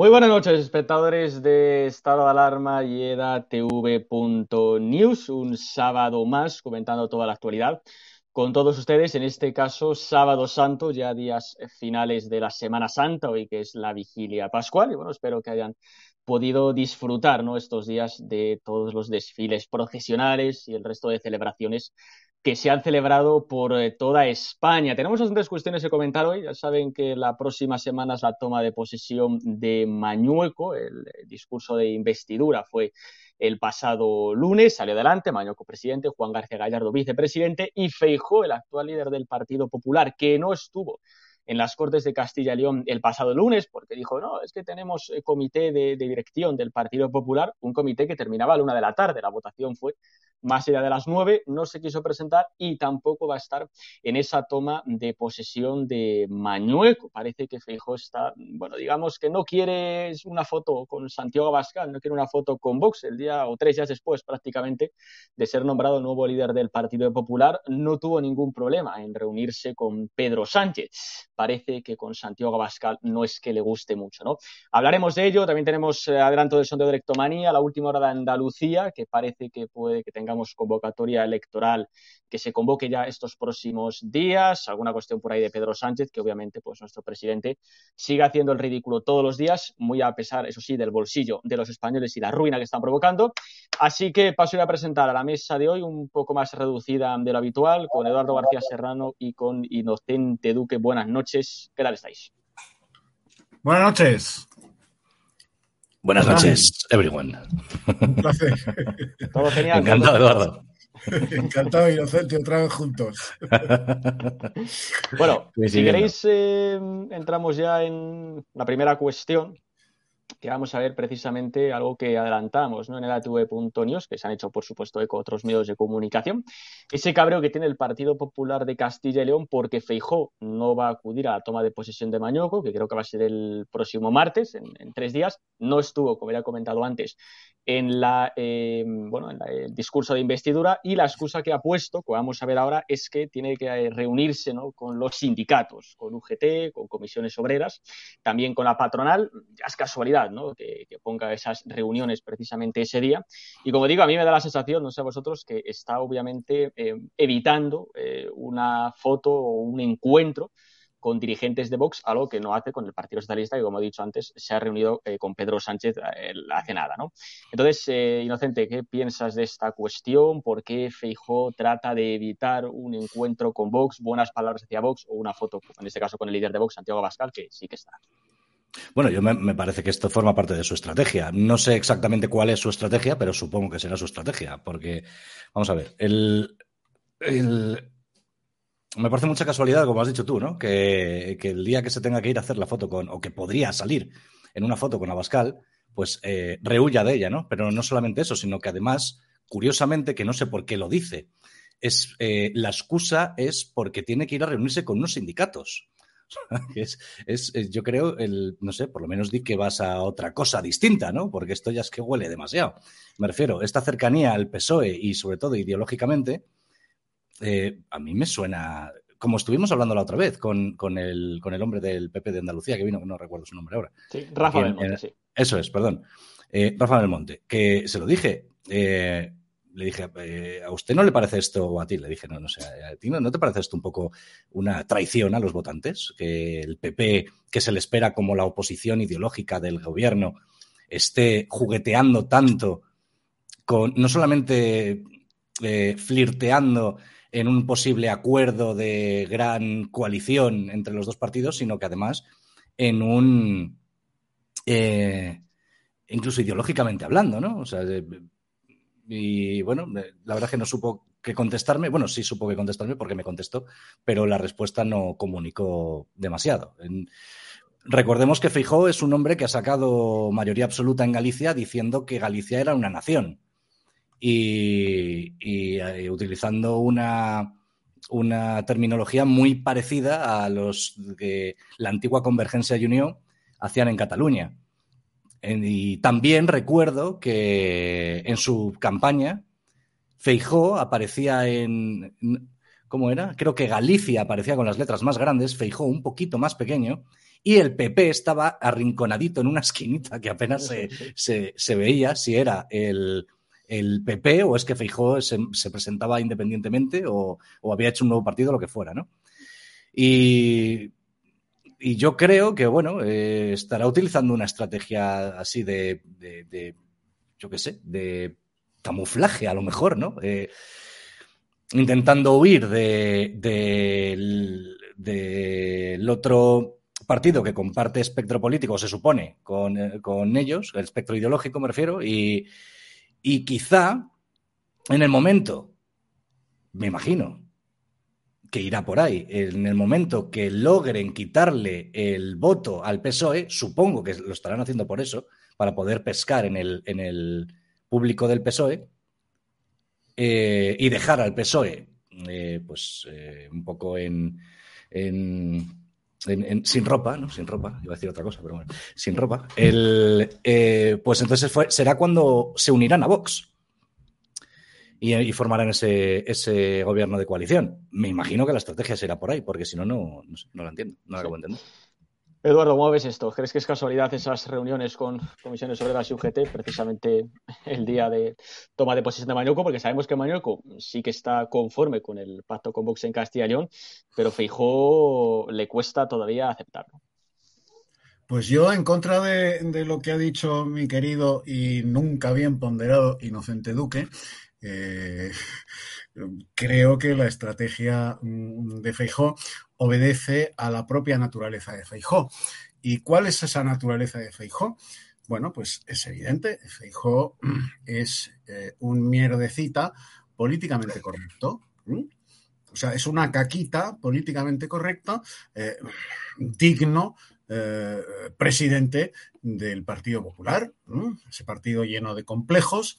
Muy buenas noches, espectadores de Estado de Alarma y edatv.news. Un sábado más comentando toda la actualidad con todos ustedes. En este caso, sábado santo, ya días finales de la Semana Santa, hoy que es la vigilia pascual. Y bueno, espero que hayan podido disfrutar ¿no? estos días de todos los desfiles procesionales y el resto de celebraciones que se han celebrado por eh, toda España. Tenemos bastantes cuestiones que comentar hoy. Ya saben que la próxima semana es la toma de posesión de Mañueco. El discurso de investidura fue el pasado lunes, salió adelante Mañueco presidente, Juan García Gallardo vicepresidente y Feijó, el actual líder del Partido Popular, que no estuvo en las Cortes de Castilla y León el pasado lunes, porque dijo, no, es que tenemos eh, comité de, de, dirección del Partido Popular, un comité que terminaba a la una de la tarde. La votación fue más allá de las nueve, no se quiso presentar y tampoco va a estar en esa toma de posesión de Mañueco. Parece que Feijóo está, bueno, digamos que no quiere una foto con Santiago Abascal, no quiere una foto con Vox el día o tres días después prácticamente de ser nombrado nuevo líder del Partido Popular, no tuvo ningún problema en reunirse con Pedro Sánchez. Parece que con Santiago Abascal no es que le guste mucho, ¿no? Hablaremos de ello, también tenemos eh, adelanto del sondeo de electomanía, la última hora de Andalucía, que parece que puede que tenga tengamos convocatoria electoral que se convoque ya estos próximos días, alguna cuestión por ahí de Pedro Sánchez, que obviamente pues nuestro presidente sigue haciendo el ridículo todos los días, muy a pesar, eso sí, del bolsillo de los españoles y la ruina que están provocando. Así que paso a presentar a la mesa de hoy un poco más reducida de lo habitual, con Eduardo García Serrano y con Inocente Duque. Buenas noches, ¿qué tal estáis? Buenas noches. Buenas noches, everyone. Un placer. Todo genial. Encantado, Eduardo. Encantado, Inocente, otra vez juntos. bueno, si queréis, eh, entramos ya en la primera cuestión, que vamos a ver precisamente algo que adelantamos ¿no? en el ATV.news, que se han hecho, por supuesto, eco otros medios de comunicación. Ese cabreo que tiene el Partido Popular de Castilla y León porque Feijó no va a acudir a la toma de posesión de Mañoco, que creo que va a ser el próximo martes, en, en tres días. No estuvo, como ya he comentado antes, en, la, eh, bueno, en el discurso de investidura y la excusa que ha puesto, que vamos a ver ahora, es que tiene que eh, reunirse ¿no? con los sindicatos, con UGT, con comisiones obreras, también con la patronal. Ya es casualidad ¿no? que, ponga esas reuniones precisamente ese día. Y como digo, a mí me da la sensación, no sé a vosotros, que está obviamente eh, evitando una foto o un encuentro con dirigentes de Vox, algo que no hace con el Partido Socialista, que como he dicho antes, se ha reunido eh, con Pedro Sánchez eh, hace nada, ¿no? Entonces, eh, Inocente, ¿qué piensas de esta cuestión? ¿Por qué Feijó trata de evitar un encuentro con Vox, buenas palabras hacia Vox o una foto, en este caso con el líder de Vox, Santiago Abascal, que sí que está? Bueno, yo me, parece que esto forma parte de su estrategia. No sé exactamente cuál es su estrategia, pero supongo que será su estrategia, porque, vamos a ver, el, el me parece mucha casualidad, como has dicho tú, ¿no? Que, el día que se tenga que ir a hacer la foto con, o que podría salir en una foto con Abascal, pues eh, de ella, ¿no? Pero no solamente eso, sino que además, curiosamente, que no sé por qué lo dice, es eh, la excusa es porque tiene que ir a reunirse con unos sindicatos. es, es, yo creo, el, no sé, por lo menos di que vas a otra cosa distinta, ¿no? Porque esto ya es que huele demasiado. Me refiero, esta cercanía al PSOE y sobre todo ideológicamente, eh, a mí me suena, como estuvimos hablando la otra vez con, el, con el hombre del PP de Andalucía, que vino, no recuerdo su nombre ahora. Sí, Rafa Belmonte, sí. Eso es, perdón. Eh, Rafa Belmonte, que se lo dije. Eh, le dije, ¿a usted no le parece esto, o a ti le dije, no, no sé, ¿a ti no, te parece esto un poco una traición a los votantes? Que el PP, que se le espera como la oposición ideológica del gobierno, esté jugueteando tanto con, no solamente flirteando en un posible acuerdo de gran coalición entre los dos partidos, sino que además en un... Eh, incluso ideológicamente hablando, ¿no? O sea, y bueno, la verdad es que no supo qué contestarme. Bueno, sí supo que contestarme porque me contestó, pero la respuesta no comunicó demasiado. recordemos que Feijó es un hombre que ha sacado mayoría absoluta en Galicia diciendo que Galicia era una nación y, eh, utilizando una, una, terminología muy parecida a los que la antigua Convergencia y Unión hacían en Cataluña. y también recuerdo que en su campaña Feijó aparecía en... ¿Cómo era? Creo que Galicia aparecía con las letras más grandes, Feijó un poquito más pequeño, y el PP estaba arrinconadito en una esquinita que apenas se, se veía si era el, el PP o es que Feijó se, presentaba independientemente o, había hecho un nuevo partido, lo que fuera, ¿no? Y, yo creo que, bueno, eh, estará utilizando una estrategia así de, yo qué sé, de camuflaje a lo mejor, ¿no? Eh, intentando huir del otro partido que comparte espectro político, se supone, con, eh, con ellos, el espectro ideológico me refiero, y, y quizá en el momento, me imagino, que irá por ahí, en el momento que logren quitarle el voto al PSOE, supongo que lo estarán haciendo por eso, para poder pescar en el, en el público del PSOE eh, y dejar al PSOE eh, pues eh, un poco en, sin ropa, ¿no? Sin ropa, iba a decir otra cosa, pero bueno, sin ropa. El, eh, pues entonces será cuando se unirán a Vox y, formarán ese, ese, gobierno de coalición. Me imagino que la estrategia será por ahí, porque si no, no, no, la entiendo, no la acabo de entender. Eduardo, ¿cómo ves esto? ¿Crees que es casualidad esas reuniones con comisiones obreras y UGT precisamente el día de toma de posesión de Mañuco? Porque sabemos que Mañuco sí que está conforme con el pacto con Vox en Castilla y León, pero Feijó le cuesta todavía aceptarlo. Pues yo, en contra de, lo que ha dicho mi querido y nunca bien ponderado Inocente Duque, eh, creo que la estrategia mm, de Feijó obedece a la propia naturaleza de Feijó. ¿Y cuál es esa naturaleza de Feijó? Bueno, pues es evidente, Feijó es eh, un mierdecita políticamente correcto. O sea, es una caquita políticamente correcta, eh, digno eh, presidente del Partido Popular, ese partido lleno de complejos,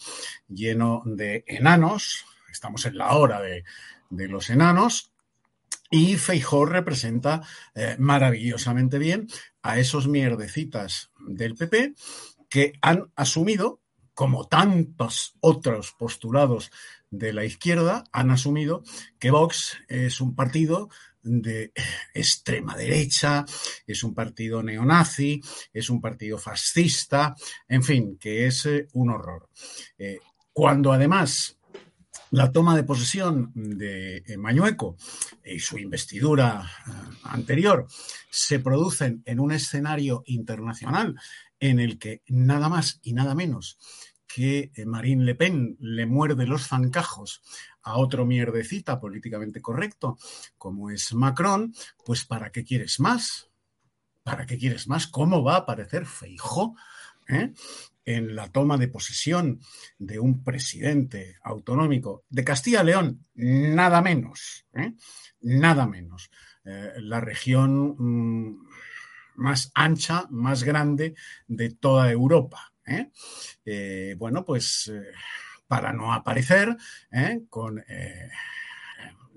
lleno de enanos, estamos en la hora de, los enanos, y Feijó representa eh, maravillosamente bien a esos mierdecitas del PP que han asumido como tantos otros postulados de la izquierda, han asumido que Vox es un partido de extrema derecha, es un partido neonazi, es un partido fascista, en fin, que es eh, un horror. Eh, cuando además la toma de posesión de eh, Mañueco y su investidura anterior se producen en un escenario internacional en el que nada más y nada menos que Marine Le Pen le muerde los zancajos a otro mierdecita políticamente correcto como es Macron, pues ¿para qué quieres más? ¿Para qué quieres más? ¿Cómo va a aparecer Feijó eh? En la toma de posesión de un presidente autonómico de Castilla-León? Nada menos, ¿eh? nada menos. Eh, la región mm, más ancha, más grande de toda Europa. bueno, pues para no aparecer ¿eh? con eh,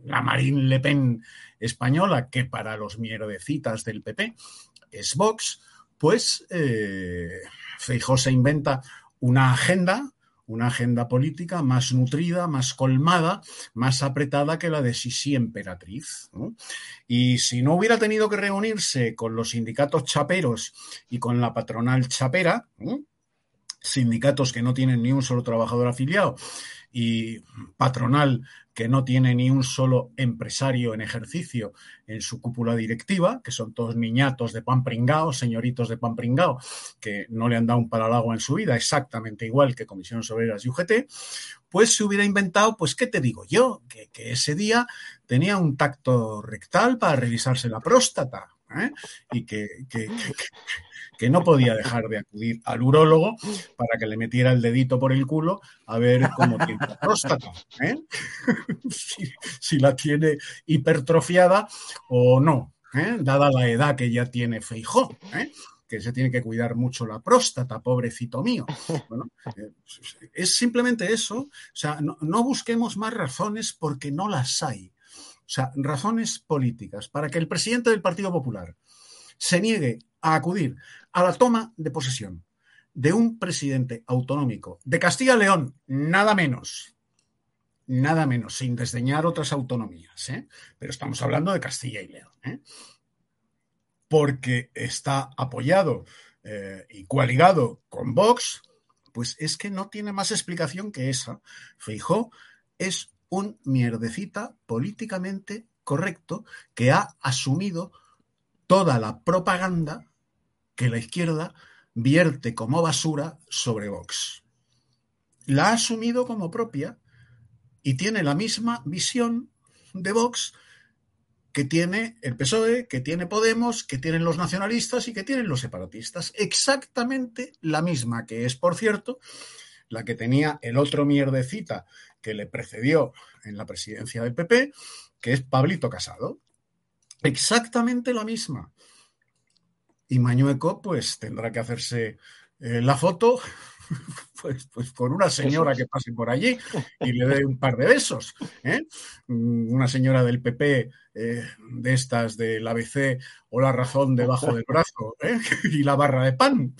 la Marine Le Pen española, que para los mierdecitas del PP es Vox, pues eh, se inventa una agenda, una agenda política más nutrida, más colmada, más apretada que la de Sisi Emperatriz. Y si no hubiera tenido que reunirse con los sindicatos chaperos y con la patronal chapera, sindicatos que no tienen ni un solo trabajador afiliado y patronal que no tiene ni un solo empresario en ejercicio en su cúpula directiva, que son todos niñatos de pan pringao, señoritos de pan pringao, que no le han dado un palo al agua en su vida, exactamente igual que Comisiones Obreras y UGT, pues se hubiera inventado, pues, ¿qué te digo yo? Que, ese día tenía un tacto rectal para revisarse la próstata, ¿eh? y que, que no podía dejar de acudir al urólogo para que le metiera el dedito por el culo a ver cómo tiene la próstata, ¿eh? si, la tiene hipertrofiada o no, ¿eh? dada la edad que ya tiene Feijó. ¿eh? que se tiene que cuidar mucho la próstata, pobrecito mío. Bueno, es simplemente eso. O sea, no, no busquemos más razones porque no las hay. O sea, razones políticas para que el presidente del Partido Popular se niegue a acudir a la toma de posesión de un presidente autonómico de Castilla-León, nada menos, nada menos, sin desdeñar otras autonomías, ¿eh? pero estamos hablando de Castilla y León, ¿eh? porque está apoyado eh, y coaligado con Vox, pues es que no tiene más explicación que esa. Feijó es un mierdecita políticamente correcto que ha asumido toda la propaganda que la izquierda vierte como basura sobre Vox. La ha asumido como propia y tiene la misma visión de Vox que tiene el PSOE, que tiene Podemos, que tienen los nacionalistas y que tienen los separatistas. Exactamente la misma, que es, por cierto, la que tenía el otro mierdecita que le precedió en la presidencia del PP, que es Pablito Casado. Exactamente la misma. Y Mañueco, pues tendrá que hacerse eh, la foto pues, pues con una señora que pase por allí y le dé un par de besos. ¿eh? Mm, una señora del PP eh, de estas del ABC o la razón debajo del brazo y la barra de pan.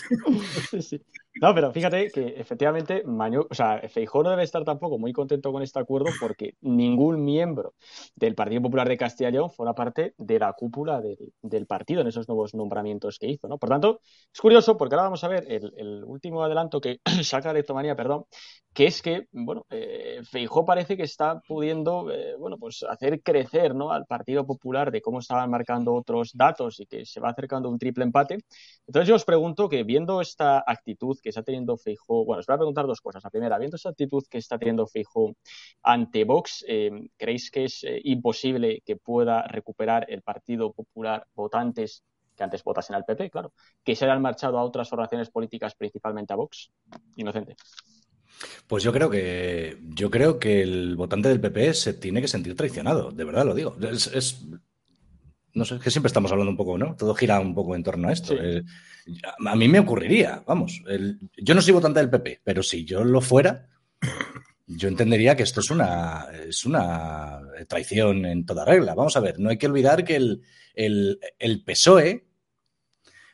No, pero fíjate que efectivamente Maño, o sea, Feijóo no debe estar tampoco muy contento con este acuerdo porque ningún miembro del Partido Popular de Castilla y León forma parte de la cúpula del, partido en esos nuevos nombramientos que hizo, ¿no? Por tanto, es curioso porque ahora vamos a ver el, último adelanto que saca Lectomanía, perdón, que es que, bueno, eh, Feijó parece que está pudiendo, eh, bueno, pues hacer crecer, ¿no? Al Partido Popular de cómo estaban marcando otros datos y que se va acercando un triple empate. Entonces yo os pregunto que viendo esta actitud que está teniendo Feijóo, bueno, os voy a preguntar dos cosas. La primera, viendo esa actitud que está teniendo Feijóo ante Vox, eh, ¿creéis que es eh, imposible que pueda recuperar el Partido Popular votantes que antes votasen al PP, claro, que se hayan marchado a otras formaciones políticas, principalmente a Vox? Inocente. Pues yo creo que yo creo que el votante del PP se tiene que sentir traicionado, de verdad lo digo. es no sé, que siempre estamos hablando un poco, ¿no? Todo gira un poco en torno a esto. Eh, a mí me ocurriría, vamos, yo no soy votante del PP, pero si yo lo fuera, yo entendería que esto es una, es una traición en toda regla. Vamos a ver, no hay que olvidar que el, el, PSOE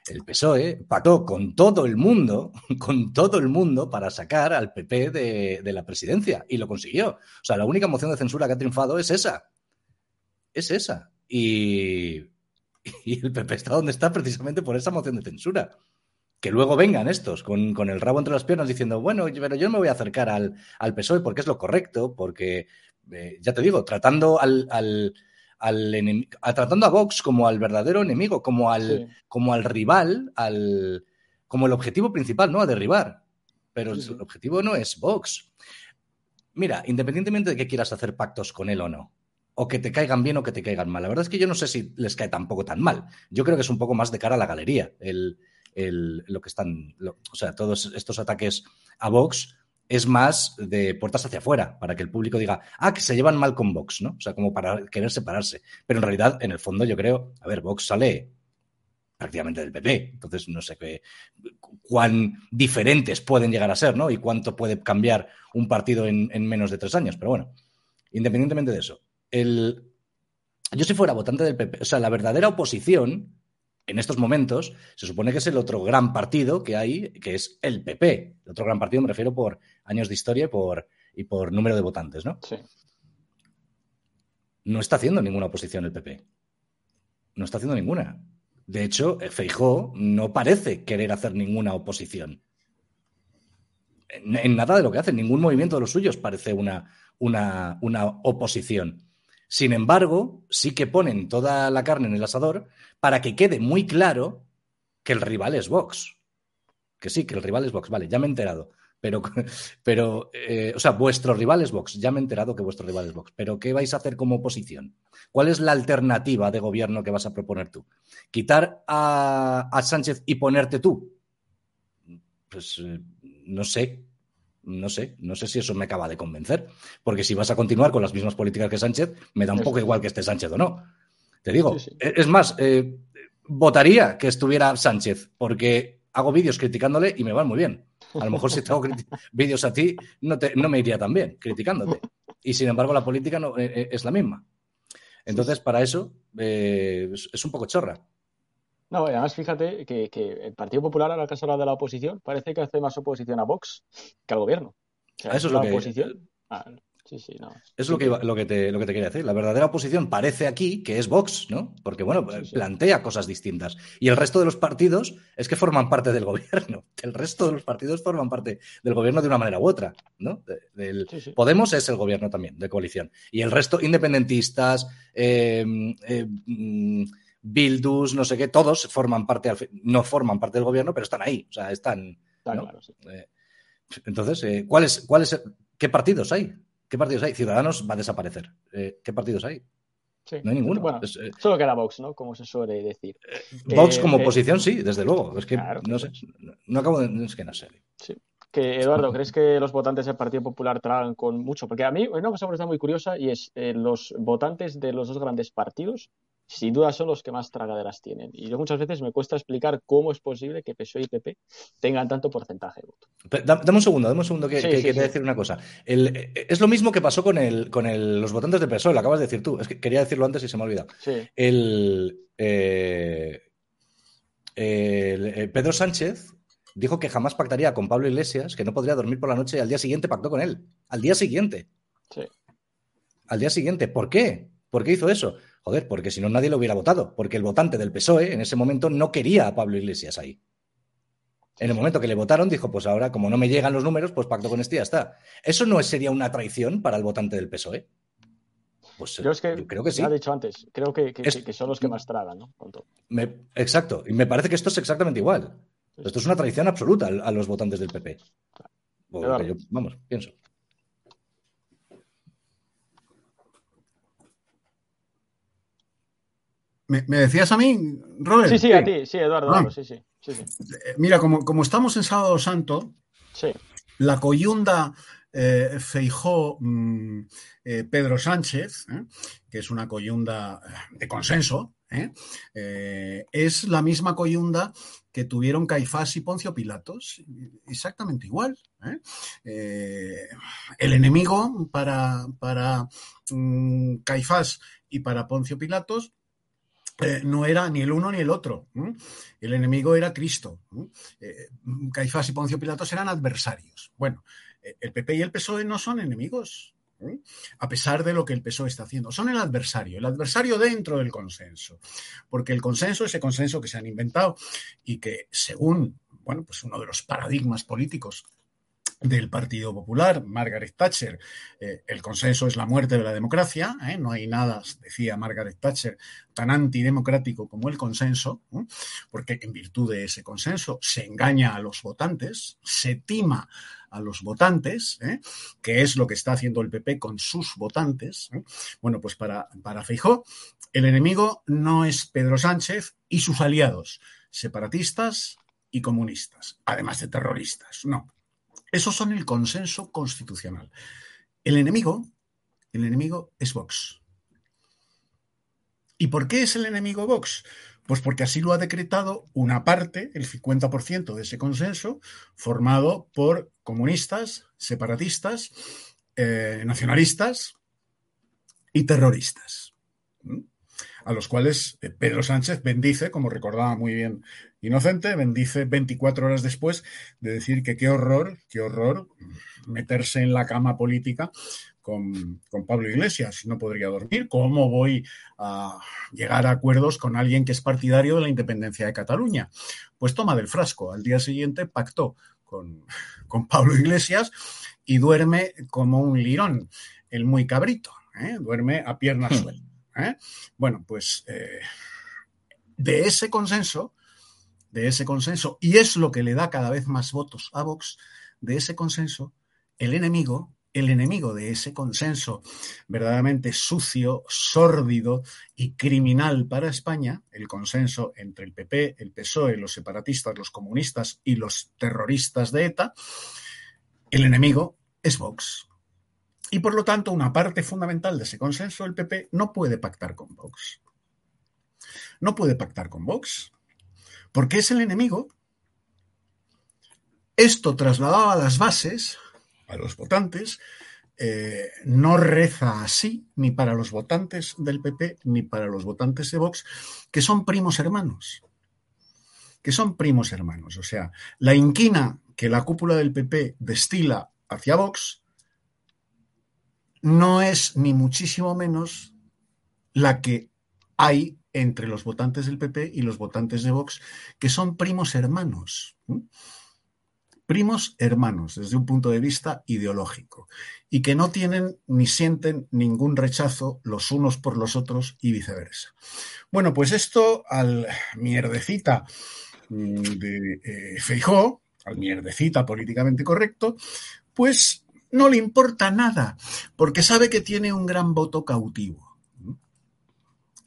el PSOE pactó con todo el mundo, con todo el mundo para sacar al PP de, de, la presidencia y lo consiguió. O sea, la única moción de censura que ha triunfado es esa. Es esa. Y, y el PP está donde está precisamente por esa moción de censura. Que luego vengan estos con, con, el rabo entre las piernas diciendo, bueno, pero yo me voy a acercar al, al PSOE porque es lo correcto, porque, eh, ya te digo, tratando al, al al a, tratando a Vox como al verdadero enemigo, como al, sí. como al rival, al, como el objetivo principal, ¿no? A derribar. Pero sí, sí. el objetivo no es Vox. Mira, independientemente de que quieras hacer pactos con él o no, o que te caigan bien o que te caigan mal, la verdad es que yo no sé si les cae tampoco tan mal. Yo creo que es un poco más de cara a la galería el, el, lo que están, o sea, todos estos ataques a Vox es más de puertas hacia afuera, para que el público diga, ah, que se llevan mal con Vox, ¿no? O sea, como para querer separarse. Pero en realidad, en el fondo, yo creo, a ver, Vox sale prácticamente del PP, entonces no sé qué, cuán diferentes pueden llegar a ser, ¿no? Y cuánto puede cambiar un partido en menos de tres años. Pero bueno, independientemente de eso, el, yo si fuera votante del PP, o sea, la verdadera oposición en estos momentos se supone que es el otro gran partido que hay, que es el PP. El otro gran partido me refiero por años de historia y por, y por número de votantes, ¿no? Sí. No está haciendo ninguna oposición el PP. No está haciendo ninguna. De hecho, Feijó no parece querer hacer ninguna oposición. En, en, nada de lo que hace, ningún movimiento de los suyos parece una, una, una oposición. Sin embargo, sí que ponen toda la carne en el asador para que quede muy claro que el rival es Vox. Que sí, que el rival es Vox, vale, ya me he enterado. Pero, pero eh, o sea, vuestro rival es Vox, ya me he enterado que vuestro rival es Vox. Pero ¿qué vais a hacer como oposición? ¿Cuál es la alternativa de gobierno que vas a proponer tú? ¿Quitar a, a Sánchez y ponerte tú? Pues eh, no sé, no sé, no sé si eso me acaba de convencer, porque si vas a continuar con las mismas políticas que Sánchez, me da un poco igual que esté Sánchez o no. Te digo, sí, sí. es más, eh, votaría que estuviera Sánchez, porque hago vídeos criticándole y me van muy bien. A lo mejor si te hago vídeos a ti, no, te, no, me iría tan bien criticándote. Y sin embargo, la política no, eh, es la misma. Entonces, para eso, eh, es, es un poco chorra. No, además fíjate que, que, el Partido Popular, ahora que has hablado de la oposición, parece que hace más oposición a Vox que al gobierno. O sea, eso es lo que. Oposición... Ah, sí, sí, no. Es lo que, lo, que te, lo que te quería decir. La verdadera oposición parece aquí que es Vox, ¿no? Porque, bueno, sí, sí. plantea cosas distintas. Y el resto de los partidos es que forman parte del gobierno. El resto de los partidos forman parte del gobierno de una manera u otra, ¿no? De, del... Podemos es el gobierno también, de coalición. Y el resto, independentistas, eh, eh, Bildus, no sé qué, todos forman parte, no forman parte del gobierno, pero están ahí, o sea, están. Está ¿no? claro, sí. eh, entonces, eh, ¿cuáles, cuáles, ¿qué partidos hay? ¿Qué partidos hay? Ciudadanos va a desaparecer. Eh, ¿Qué partidos hay? Sí. No hay ninguno. Bueno, es, eh, solo queda Vox, ¿no? Como se suele decir. Vox como oposición, sí, desde luego. Es que claro, no sé, no, no acabo de. Es que no sé. Sí. Que, Eduardo, ¿crees que los votantes del Partido Popular tragan con mucho? Porque a mí una cosa me está muy curiosa y es eh, los votantes de los dos grandes partidos sin duda son los que más tragaderas tienen. Y yo muchas veces me cuesta explicar cómo es posible que PSOE y PP tengan tanto porcentaje de voto. Dame un segundo, dame un segundo que, sí, que, sí, que sí. te decir una cosa. El, es lo mismo que pasó con, el, con el, los votantes de PSOE, lo acabas de decir tú. Es que quería decirlo antes y se me ha olvidado. El, eh, el, Pedro Sánchez dijo que jamás pactaría con Pablo Iglesias, que no podría dormir por la noche y al día siguiente pactó con él. Al día siguiente. Al día siguiente. ¿Por qué? ¿Por qué hizo eso? Joder, porque si no nadie lo hubiera votado, porque el votante del PSOE en ese momento no quería a Pablo Iglesias ahí. En el momento que le votaron, dijo, pues ahora, como no me llegan los números, pues pacto con este y ya está. ¿Eso no sería una traición para el votante del PSOE? Pues yo, es que, yo creo que sí. Ha dicho antes, creo que, que, es, que, son los que más tragan, ¿no? Me, exacto, y me parece que esto es exactamente igual. Esto es una traición absoluta a, a los votantes del PP. Yo, vamos, pienso. ¿Me, ¿Me, decías a mí, Robert? Sí, sí, a ti, sí, Eduardo, ah. sí, sí. Eh, mira, como, como, estamos en Sábado Santo, sí. la coyunda eh, Feijó mm, eh, Pedro Sánchez, ¿eh? que es una coyunda de consenso, es la misma coyunda que tuvieron Caifás y Poncio Pilatos, exactamente igual. el enemigo para, para mm, Caifás y para Poncio Pilatos eh, no era ni el uno ni el otro. El enemigo era Cristo. Eh, Caifás y Poncio Pilatos eran adversarios. Bueno, eh, el PP y el PSOE no son enemigos, a pesar de lo que el PSOE está haciendo. Son el adversario, el adversario dentro del consenso. Porque el consenso, ese consenso que se han inventado y que según, bueno, pues uno de los paradigmas políticos del Partido Popular, Margaret Thatcher. Eh, el consenso es la muerte de la democracia. ¿eh? No hay nada, decía Margaret Thatcher, tan antidemocrático como el consenso, porque en virtud de ese consenso se engaña a los votantes, se tima a los votantes, ¿eh? que es lo que está haciendo el PP con sus votantes. Bueno, pues para, para Feijó, el enemigo no es Pedro Sánchez y sus aliados, separatistas y comunistas, además de terroristas. No, esos son el consenso constitucional. El enemigo, el enemigo es Vox. ¿Y por qué es el enemigo Vox? Pues porque así lo ha decretado una parte, el 50% de ese consenso, formado por comunistas, separatistas, eh, nacionalistas y terroristas. ¿Mm? A los cuales eh, Pedro Sánchez bendice, como recordaba muy bien Inocente, bendice 24 horas después de decir que qué horror, qué horror meterse en la cama política con, Pablo Iglesias. No podría dormir. ¿Cómo voy a llegar a acuerdos con alguien que es partidario de la independencia de Cataluña? Pues toma del frasco. Al día siguiente pactó con, con Pablo Iglesias y duerme como un lirón, el muy cabrito. ¿eh? Duerme a piernas hmm. ¿Eh? Bueno, pues eh, de ese consenso, de ese consenso, y es lo que le da cada vez más votos a Vox, de ese consenso, el enemigo, el enemigo de ese consenso verdaderamente sucio, sórdido y criminal para España, el consenso entre el PP, el PSOE, los separatistas, los comunistas y los terroristas de ETA, el enemigo es Vox. Y por lo tanto, una parte fundamental de ese consenso, el PP, no puede pactar con Vox. No puede pactar con Vox, porque es el enemigo. Esto trasladado a las bases, a los votantes, eh, no reza así ni para los votantes del PP ni para los votantes de Vox, que son primos hermanos. Que son primos hermanos. O sea, la inquina que la cúpula del PP destila hacia Vox no es ni muchísimo menos la que hay entre los votantes del PP y los votantes de Vox, que son primos hermanos. Primos hermanos desde un punto de vista ideológico y que no tienen ni sienten ningún rechazo los unos por los otros y viceversa. Bueno, pues esto al mierdecita mm, de eh, Feijó, al mierdecita políticamente correcto, pues no le importa nada, porque sabe que tiene un gran voto cautivo.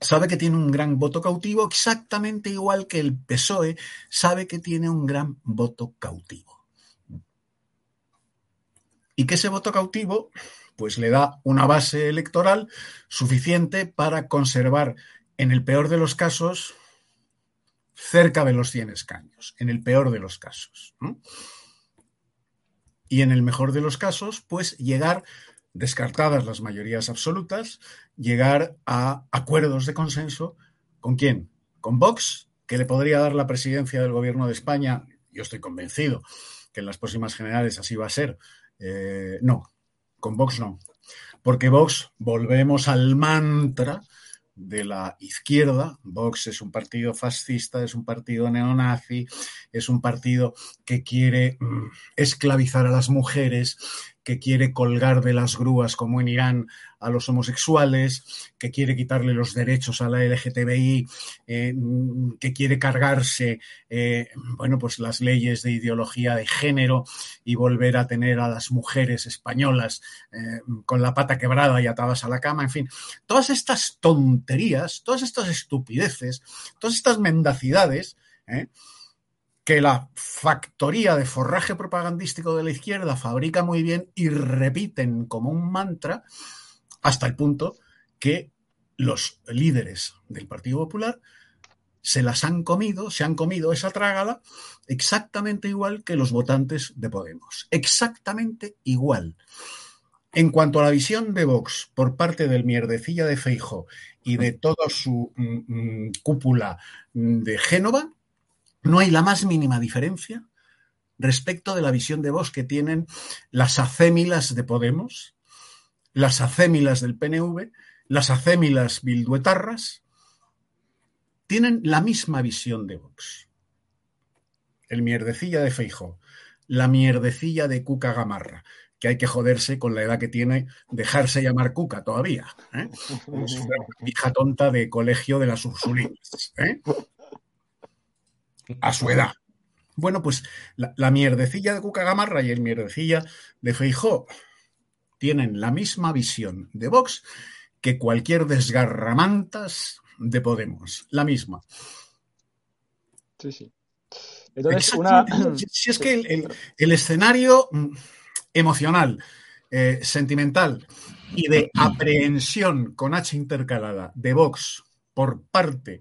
Sabe que tiene un gran voto cautivo exactamente igual que el PSOE sabe que tiene un gran voto cautivo. Y que ese voto cautivo pues le da una base electoral suficiente para conservar en el peor de los casos cerca de los 100 escaños, en el peor de los casos y en el mejor de los casos, pues llegar, descartadas las mayorías absolutas, llegar a acuerdos de consenso con quién? Con Vox, que le podría dar la presidencia del gobierno de España. Yo estoy convencido que en las próximas generales así va a ser. Eh, no, con Vox no. Porque Vox, volvemos al mantra de la izquierda. Vox es un partido fascista, es un partido neonazi, es un partido que quiere mm, esclavizar a las mujeres, que quiere colgar de las grúas, como en Irán, a los homosexuales, que quiere quitarle los derechos a la LGTBI, eh, que quiere cargarse, eh, bueno, pues las leyes de ideología de género y volver a tener a las mujeres españolas eh, con la pata quebrada y atadas a la cama, en fin, todas estas tonterías, todas estas estupideces, todas estas mendacidades, que la factoría de forraje propagandístico de la izquierda fabrica muy bien y repiten como un mantra hasta el punto que los líderes del Partido Popular se las han comido, se han comido esa trágala exactamente igual que los votantes de Podemos. Exactamente igual. En cuanto a la visión de Vox por parte del mierdecilla de Feijo y de toda su mm, mm, cúpula de Génova, no hay la más mínima diferencia respecto de la visión de Vox que tienen las acémilas de Podemos, las acémilas del PNV, las acémilas bilduetarras, tienen la misma visión de Vox. El mierdecilla de Feijo, la mierdecilla de Cuca Gamarra, que hay que joderse con la edad que tiene, dejarse llamar Cuca todavía. ¿eh? Es una hija tonta de colegio de las Ursulinas. ¿eh? A su edad. Bueno, pues la, la, mierdecilla de Cuca Gamarra y el mierdecilla de Feijó tienen la misma visión de Vox que cualquier desgarramantas de Podemos. La misma. Sí, sí. Entonces, una... Si es que el, el, el escenario mm, emocional, eh, sentimental y de aprehensión con H intercalada de Vox por parte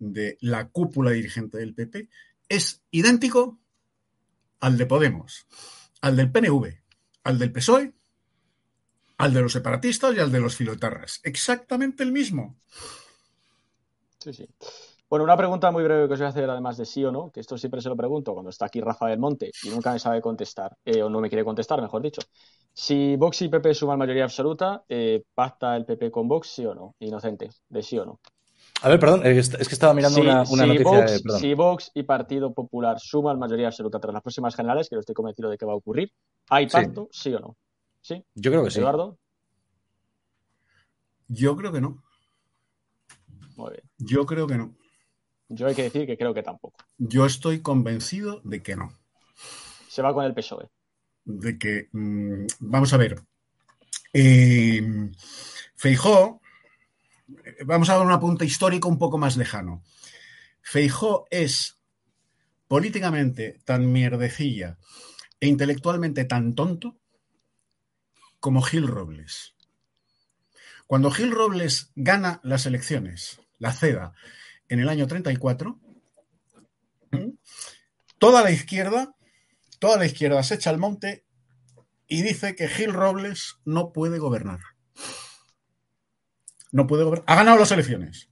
de la cúpula dirigente del PP es idéntico al de Podemos, al del PNV, al del PSOE, al de los separatistas y al de los filotarras. Exactamente el mismo. Sí, sí. Bueno, una pregunta muy breve que os voy a hacer, además de sí o no, que esto siempre se lo pregunto cuando está aquí Rafael Monte y nunca me sabe contestar, eh, o no me quiere contestar, mejor dicho. Si Vox y PP suman mayoría absoluta, eh, ¿pacta el PP con Vox, sí o no? Inocente, de sí o no. A ver, perdón, es que estaba mirando una, una si noticia. Vox, de, perdón. si Vox y Partido Popular suman mayoría absoluta tras las próximas generales, que no estoy convencido de que va a ocurrir, ¿hay pacto, sí, sí o no? ¿Sí? Yo creo que sí. Eduardo. Yo creo que no. Muy bien. Yo creo que no. Yo hay que decir que creo que tampoco. Yo estoy convencido de que no. Se va con el PSOE. De que, mmm, vamos a ver, eh, Feijó, vamos a dar un apunte histórico un poco más lejano. Feijó es políticamente tan mierdecilla e intelectualmente tan tonto como Gil Robles. Cuando Gil Robles gana las elecciones, la CEDA, en el año 34, toda la izquierda, toda la izquierda se echa al monte y dice que Gil Robles no puede gobernar. No puede gobernar. Ha ganado las elecciones,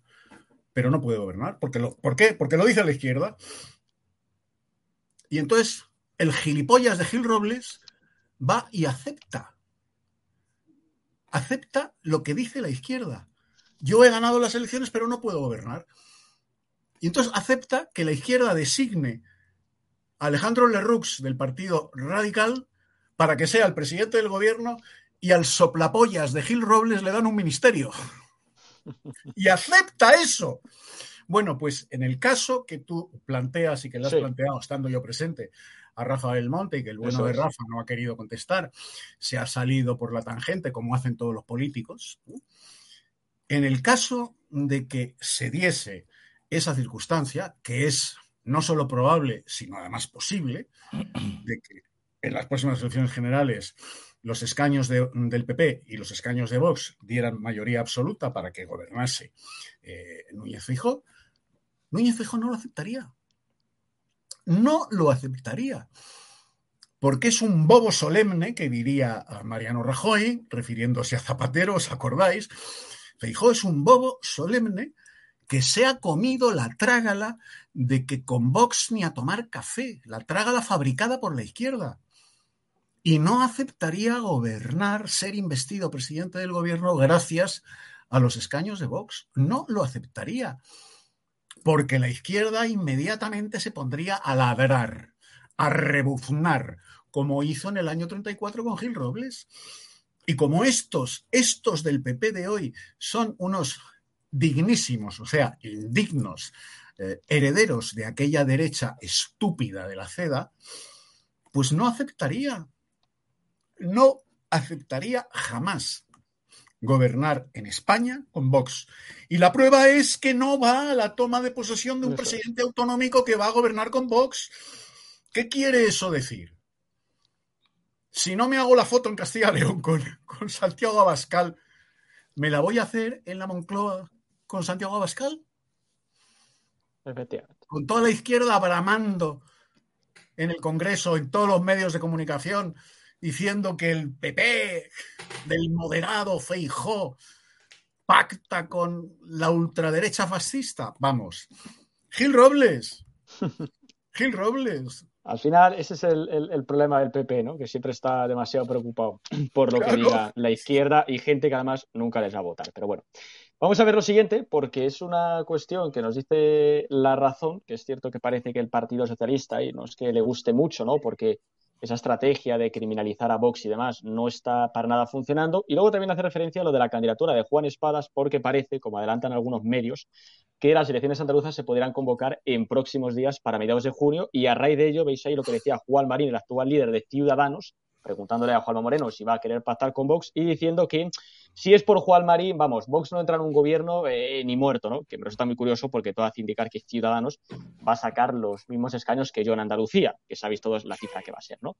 pero no puede gobernar. Porque lo, ¿Por qué? Porque lo dice la izquierda. Y entonces el gilipollas de Gil Robles va y acepta. Acepta lo que dice la izquierda. Yo he ganado las elecciones, pero no puedo gobernar. Y entonces acepta que la izquierda designe a Alejandro Lerroux del Partido Radical para que sea el presidente del gobierno y al soplapollas de Gil Robles le dan un ministerio. Y acepta eso. Bueno, pues en el caso que tú planteas y que le has sí. planteado estando yo presente a Rafael Monte y que el bueno de Rafa no ha querido contestar, se ha salido por la tangente como hacen todos los políticos. En el caso de que se diese esa circunstancia, que es no solo probable, sino además posible, de que en las próximas elecciones generales los escaños de, del PP y los escaños de Vox dieran mayoría absoluta para que gobernase eh, Núñez Fijo, Núñez Fijo no lo aceptaría. No lo aceptaría. Porque es un bobo solemne que diría Mariano Rajoy, refiriéndose a Zapatero, ¿os acordáis? Feijó es un bobo solemne que se ha comido la trágala de que con Vox ni a tomar café, la trágala fabricada por la izquierda. Y no aceptaría gobernar, ser investido presidente del gobierno gracias a los escaños de Vox. No lo aceptaría. Porque la izquierda inmediatamente se pondría a ladrar, a rebuznar, como hizo en el año 34 con Gil Robles. Y como estos, estos del PP de hoy son unos dignísimos, o sea, indignos, eh, herederos de aquella derecha estúpida de la CEDA, pues no aceptaría, no aceptaría jamás gobernar en España con Vox. Y la prueba es que no va a la toma de posesión de un presidente autonómico que va a gobernar con Vox. ¿Qué quiere eso decir? Si no me hago la foto en Castilla León con, con Santiago Abascal, me la voy a hacer en la Moncloa con Santiago Abascal. Con toda la izquierda bramando en el Congreso, en todos los medios de comunicación, diciendo que el PP del moderado Feijó pacta con la ultraderecha fascista. Vamos. Gil Robles. Gil Robles. Al final, ese es el, problema del PP, ¿no? Que siempre está demasiado preocupado por lo que diga la izquierda y gente que además nunca les va a votar. Pero bueno, vamos a ver lo siguiente, porque es una cuestión que nos dice la razón, que es cierto que parece que el Partido Socialista, y no es que le guste mucho, ¿no? Porque esa estrategia de criminalizar a Vox y demás no está para nada funcionando. Y luego también hace referencia a lo de la candidatura de Juan Espadas, porque parece, como adelantan algunos medios, que las elecciones andaluzas se podrán convocar en próximos días para mediados de junio. Y a raíz de ello, veis ahí lo que decía Juan Marín, el actual líder de Ciudadanos, preguntándole a Juanma Moreno si va a querer pactar con Vox y diciendo que si es por Juan Marín, vamos, Vox no entra en un gobierno eh, ni muerto, ¿no? Que me resulta muy curioso porque todo hace indicar que Ciudadanos va a sacar los mismos escaños que yo en Andalucía, que sabéis todos la cifra que va a ser, ¿no?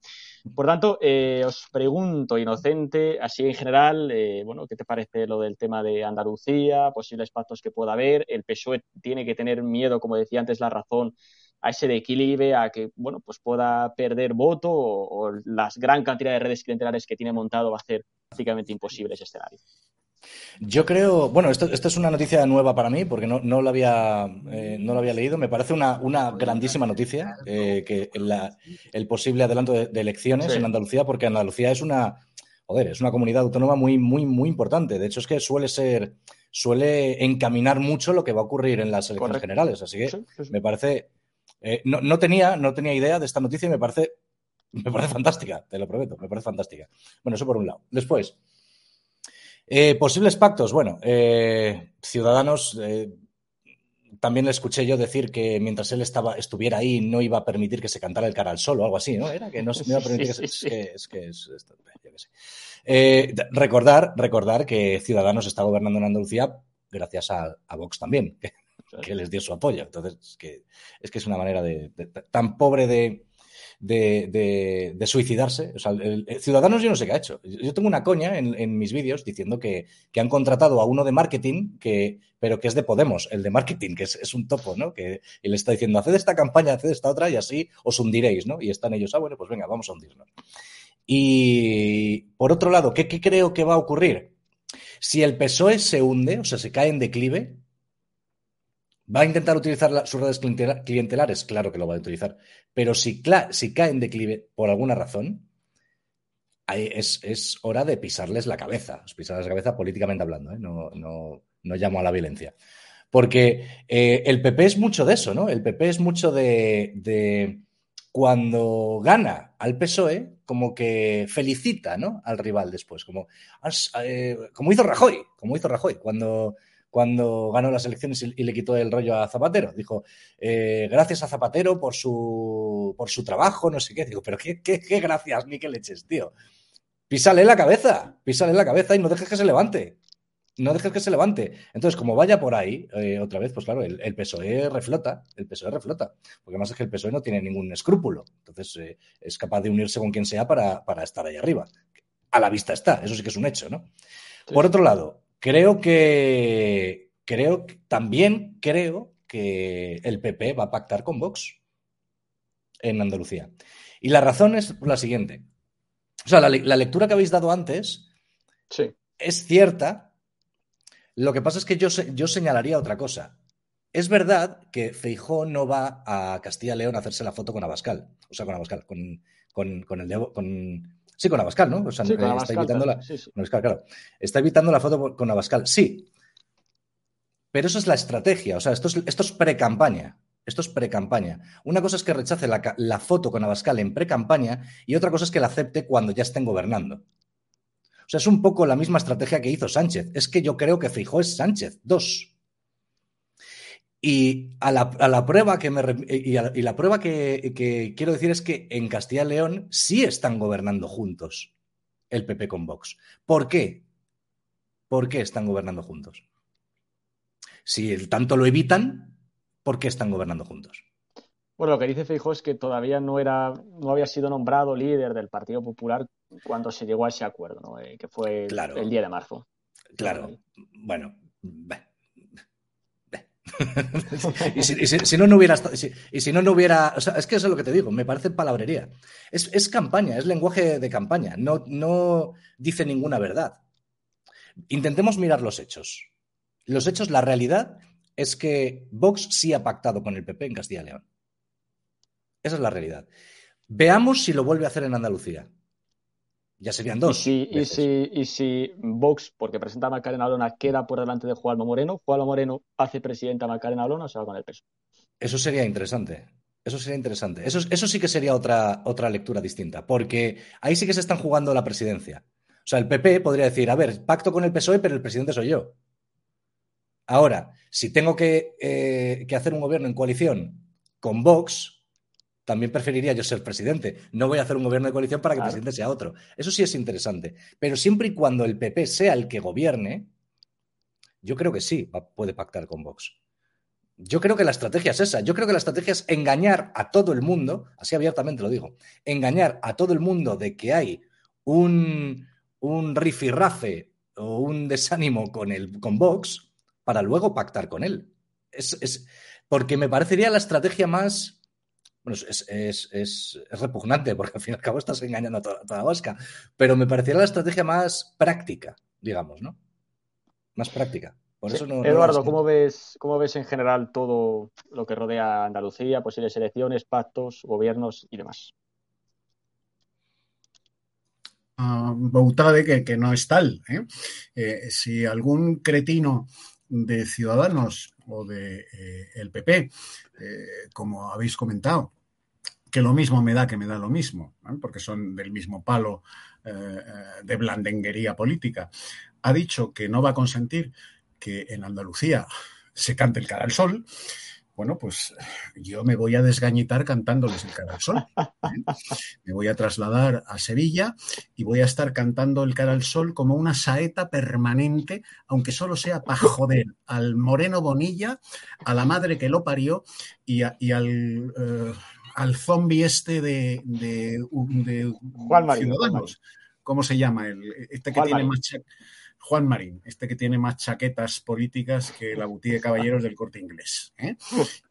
Por tanto, eh, os pregunto, inocente, así en general, eh, bueno, ¿qué te parece lo del tema de Andalucía, posibles pactos que pueda haber? El PSOE tiene que tener miedo, como decía antes, la razón a ese equilibrio, a que bueno, pues pueda perder voto o, o la gran cantidad de redes clientelares que tiene montado va a hacer prácticamente imposible ese escenario. Yo creo, bueno, esto, es una noticia nueva para mí porque no, no lo, había, eh, no lo había leído. Me parece una, una grandísima noticia eh, que el posible adelanto de, elecciones en Andalucía, porque Andalucía es una, joder, es una comunidad autónoma muy, muy, muy importante. De hecho, es que suele ser, suele encaminar mucho lo que va a ocurrir en las elecciones generales. Así que me parece, eh, no, no, tenía, no tenía idea de esta noticia y me parece me parece fantástica, te lo prometo, me parece fantástica. Bueno, eso por un lado. Después, eh, posibles pactos. Bueno, eh, Ciudadanos, eh, también le escuché yo decir que mientras él estaba, estuviera ahí no iba a permitir que se cantara el cara al sol o algo así, ¿no? Era que no se iba a permitir que se... Es que es, yo sé. recordar, recordar que Ciudadanos está gobernando en Andalucía gracias a, Vox también, que, les dio su apoyo. Entonces, es que es, que es una manera de tan pobre de de, suicidarse. O sea, el, Ciudadanos yo no sé qué ha hecho. Yo tengo una coña en, mis vídeos diciendo que, han contratado a uno de marketing, que, pero que es de Podemos, el de marketing, que es, un topo, ¿no? Que y le está diciendo, haced esta campaña, haced esta otra y así os hundiréis, ¿no? Y están ellos, ah, bueno, pues venga, vamos a hundirnos. Y por otro lado, ¿qué, qué creo que va a ocurrir? Si el PSOE se hunde, o sea, se cae en declive, ¿Va a intentar utilizar sus redes clientelares? Claro que lo va a utilizar. Pero si, si cae en declive por alguna razón, es, hora de pisarles la cabeza. Pisarles la cabeza políticamente hablando. ¿eh? No, llamo a la violencia. Porque eh, el PP es mucho de eso, ¿no? El PP es mucho de, cuando gana al PSOE, como que felicita ¿no? al rival después, como, eh, como hizo Rajoy, como hizo Rajoy, cuando cuando ganó las elecciones y, le quitó el rollo a Zapatero. Dijo, eh, gracias a Zapatero por su, por su trabajo, no sé qué. Digo, pero qué, qué, qué gracias, ni qué leches, tío. Písale la cabeza, písale la cabeza y no dejes que se levante. No dejes que se levante. Entonces, como vaya por ahí, eh, otra vez, pues claro, el, PSOE reflota, el PSOE reflota, porque además es que el PSOE no tiene ningún escrúpulo. Entonces, eh, es capaz de unirse con quien sea para, para, estar ahí arriba. A la vista está, eso sí que es un hecho, ¿no? Por otro lado, Creo que, creo, también creo que el PP va a pactar con Vox en Andalucía. Y la razón es la siguiente. O sea, la, lectura que habéis dado antes es cierta. Lo que pasa es que yo, yo señalaría otra cosa. Es verdad que Feijó no va a Castilla León a hacerse la foto con Abascal. O sea, con Abascal, con, con, con el con, Sí, con Abascal, ¿no? O sea, está, evitando la, claro. está evitando la foto con Abascal. Sí. Pero eso es la estrategia. O sea, esto es, esto es pre-campaña. Esto es pre-campaña. Una cosa es que rechace la, foto con Abascal en pre-campaña y otra cosa es que la acepte cuando ya estén gobernando. O sea, es un poco la misma estrategia que hizo Sánchez. Es que yo creo que Fijó es Sánchez. Dos. Y a la, prueba que me y, la prueba que, quiero decir es que en Castilla y León sí están gobernando juntos el PP con Vox. ¿Por qué? ¿Por qué están gobernando juntos? Si el tanto lo evitan, ¿por qué están gobernando juntos? Bueno, lo que dice Feijóo es que todavía no era, no había sido nombrado líder del Partido Popular cuando se llegó a ese acuerdo, ¿no? Eh, que fue el, el, día de marzo. Claro. Bueno, y, si, no, no hubiera. y si no, no hubiera. es que eso es lo que te digo, me parece palabrería. Es, es campaña, es lenguaje de campaña, no, no dice ninguna verdad. Intentemos mirar los hechos. Los hechos, la realidad es que Vox sí ha pactado con el PP en Castilla y León. Esa es la realidad. Veamos si lo vuelve a hacer en Andalucía. Ya serían dos. Y si, y si, Vox, porque presenta a Macarena Olona, queda por delante de Juanma Moreno, Juanma Moreno hace presidenta a Macarena Olona o se va con el peso. Eso sería interesante. Eso sería interesante. Eso, eso sí que sería otra, otra lectura distinta, porque ahí sí que se están jugando la presidencia. O sea, el PP podría decir, a ver, pacto con el PSOE, pero el presidente soy yo. Ahora, si tengo que, eh, que hacer un gobierno en coalición con Vox, también preferiría yo ser presidente. No voy a hacer un gobierno de coalición para que el presidente sea otro. Eso sí es interesante. Pero siempre y cuando el PP sea el que gobierne, yo creo que sí puede pactar con Vox. Yo creo que la estrategia es esa. Yo creo que la estrategia es engañar a todo el mundo, así abiertamente lo digo, engañar a todo el mundo de que hay un, un rifirrafe o un desánimo con, el, con Vox para luego pactar con él. es, porque me parecería la estrategia más bueno, es, repugnante porque al fin y al cabo estás engañando a toda, la vasca, pero me parecía la estrategia más práctica, digamos, ¿no? Más práctica. Por eso Eduardo, ¿cómo, ves, ¿cómo ves en general todo lo que rodea a Andalucía, posibles elecciones, pactos, gobiernos y demás? Uh, que, que, no es tal. ¿eh? Eh, si algún cretino de Ciudadanos o de eh, el PP, como habéis comentado, que lo mismo me da que me da lo mismo, porque son del mismo palo eh, eh, de blandenguería política, ha dicho que no va a consentir que en Andalucía se cante el cara al sol, bueno, pues yo me voy a desgañitar cantándoles el cara al sol. ¿eh? Me voy a trasladar a Sevilla y voy a estar cantando el cara al sol como una saeta permanente, aunque solo sea para joder al Moreno Bonilla, a la madre que lo parió y, al al zombie este de, de, Juan Ciudadanos. ¿Cómo se llama? El, este que tiene más Juan Marín, este que tiene más chaquetas políticas que la boutique de caballeros del corte inglés. ¿eh?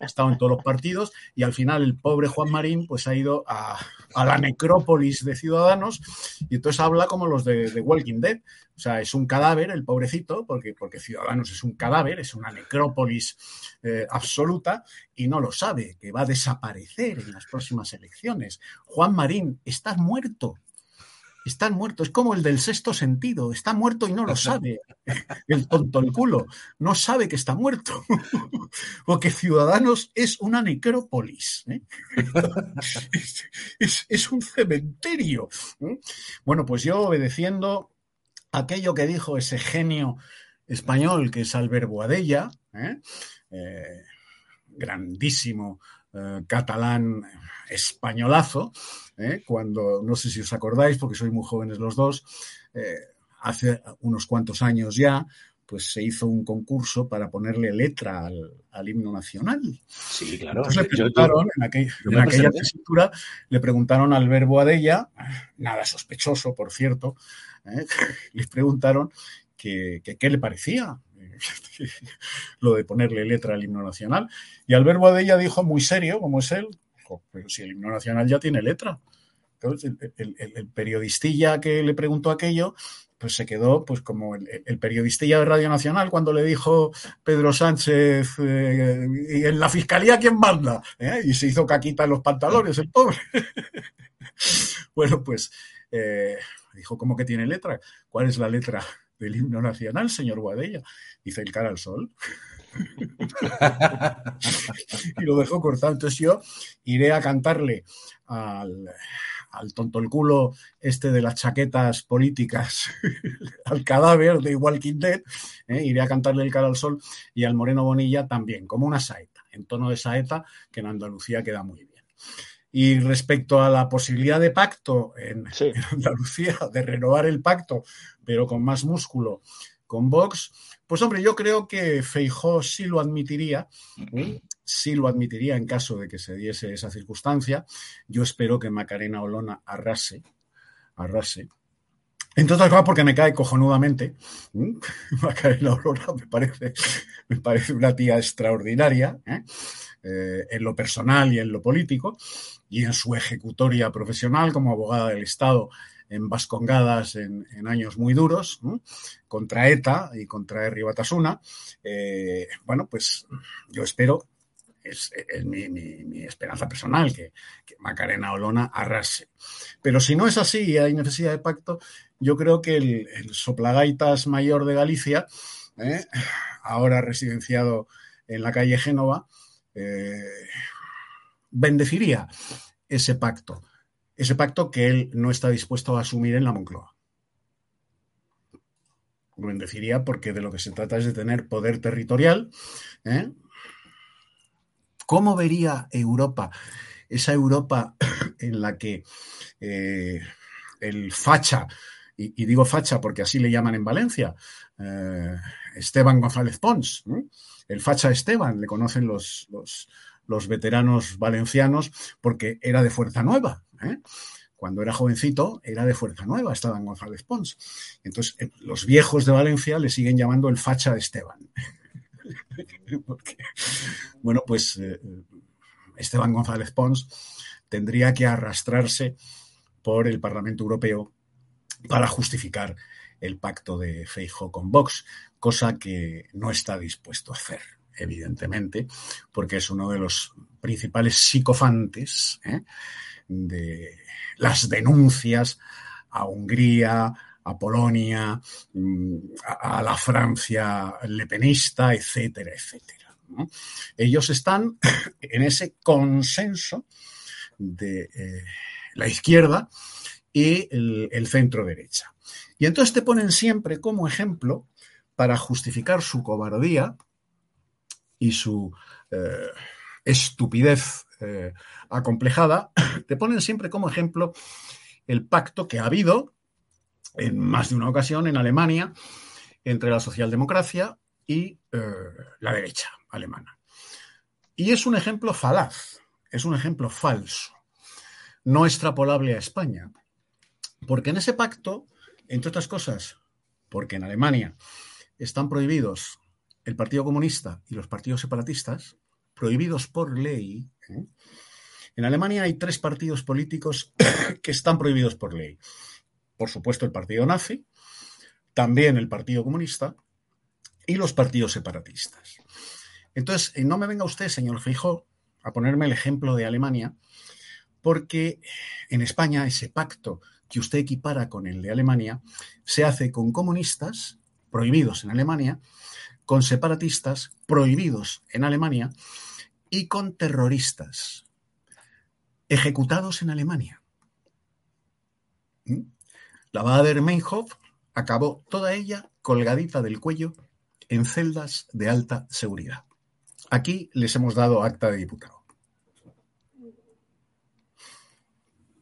Ha estado en todos los partidos y al final el pobre Juan Marín pues ha ido a, la necrópolis de Ciudadanos y entonces habla como los de, Walking Dead. O sea, es un cadáver el pobrecito, porque, porque Ciudadanos es un cadáver, es una necrópolis eh, absoluta y no lo sabe, que va a desaparecer en las próximas elecciones. Juan Marín, estás muerto están muertos. Es como el del sexto sentido. Está muerto y no lo sabe. El tonto el culo. No sabe que está muerto. Porque Ciudadanos es una necrópolis. ¿eh? Es, un cementerio. ¿eh? Bueno, pues yo obedeciendo aquello que dijo ese genio español que es Albert Boadella, ¿eh? grandísimo catalán españolazo, ¿eh? cuando, no sé si os acordáis, porque sois muy jóvenes los dos, eh, hace unos cuantos años ya, pues se hizo un concurso para ponerle letra al, himno nacional. Sí, claro. Entonces le preguntaron, en, aquella tesitura, le preguntaron al verbo Adella, nada sospechoso, por cierto, ¿eh? les preguntaron que, qué le parecía lo de ponerle letra al himno nacional. Y al verbo Adella dijo muy serio, como es él, pero si el himno nacional ya tiene letra. Entonces, el, periodistilla que le preguntó aquello, pues se quedó pues como el, periodistilla de Radio Nacional cuando le dijo Pedro Sánchez, eh, ¿y en la fiscalía quién manda? ¿eh? Y se hizo caquita en los pantalones, el pobre. bueno, pues eh, dijo, ¿cómo que tiene letra? ¿Cuál es la letra del himno nacional, señor Guadella? Dice, el cara al sol. y lo dejó cortado. Entonces yo iré a cantarle al, tonto el culo este de las chaquetas políticas, al cadáver de Walking Dead, ¿eh? iré a cantarle el cara al sol y al Moreno Bonilla también, como una saeta, en tono de saeta, que en Andalucía queda muy bien. Y respecto a la posibilidad de pacto en, en Andalucía, de renovar el pacto, pero con más músculo con Vox, pues hombre, yo creo que Feijó sí lo admitiría, sí lo admitiría en caso de que se diese esa circunstancia. Yo espero que Macarena Olona arrase, arrase. Entre otras cosas porque me cae cojonudamente. Va a caer la Aurora, me parece, me parece una tía extraordinaria ¿eh? Eh, en lo personal y en lo político y en su ejecutoria profesional como abogada del Estado en Vascongadas en, años muy duros, contra ETA y contra Erri Batasuna. Eh, bueno, pues yo espero, es, mi, esperanza personal, que, Macarena Olona arrase. Pero si no es así y hay necesidad de pacto, yo creo que el, soplagaitas mayor de Galicia, ¿eh? ahora residenciado en la calle Génova, eh, bendeciría ese pacto ese pacto que él no está dispuesto a asumir en la Moncloa. Lo bendeciría porque de lo que se trata es de tener poder territorial. ¿eh? ¿Cómo vería Europa? Esa Europa en la que eh, el facha, y, digo facha porque así le llaman en Valencia, eh, Esteban González Pons, el facha Esteban, le conocen los, los, los veteranos valencianos porque era de Fuerza Nueva, ¿eh? Cuando era jovencito era de Fuerza Nueva, estaba en González Pons. Entonces, eh, los viejos de Valencia le siguen llamando el facha de Esteban. bueno, pues eh, Esteban González Pons tendría que arrastrarse por el Parlamento Europeo para justificar el pacto de Feijo con Vox, cosa que no está dispuesto a hacer, evidentemente, porque es uno de los principales psicofantes de las denuncias a Hungría, a Polonia, mm, a, la Francia lepenista, etcétera, etcétera. Ellos están en ese consenso de eh, la izquierda y el, centro derecha. Y entonces te ponen siempre como ejemplo para justificar su cobardía y su eh, estupidez eh, acomplejada, te ponen siempre como ejemplo el pacto que ha habido en más de una ocasión en Alemania entre la socialdemocracia y eh, la derecha alemana. Y es un ejemplo falaz, es un ejemplo falso, no extrapolable a España, porque en ese pacto, entre otras cosas, porque en Alemania están prohibidos el Partido Comunista y los partidos separatistas, prohibidos por ley, ¿eh? En Alemania hay tres partidos políticos que están prohibidos por ley. Por supuesto, el partido nazi, también el Partido Comunista y los partidos separatistas. Entonces, eh, no me venga usted, señor Feijóo, a ponerme el ejemplo de Alemania, porque en España ese pacto que usted equipara con el de Alemania se hace con comunistas prohibidos en Alemania, con separatistas prohibidos en Alemania y con terroristas ejecutados en Alemania. ¿Mm? La Bader-Meinhof acabó toda ella colgadita del cuello en celdas de alta seguridad. Aquí les hemos dado acta de diputado.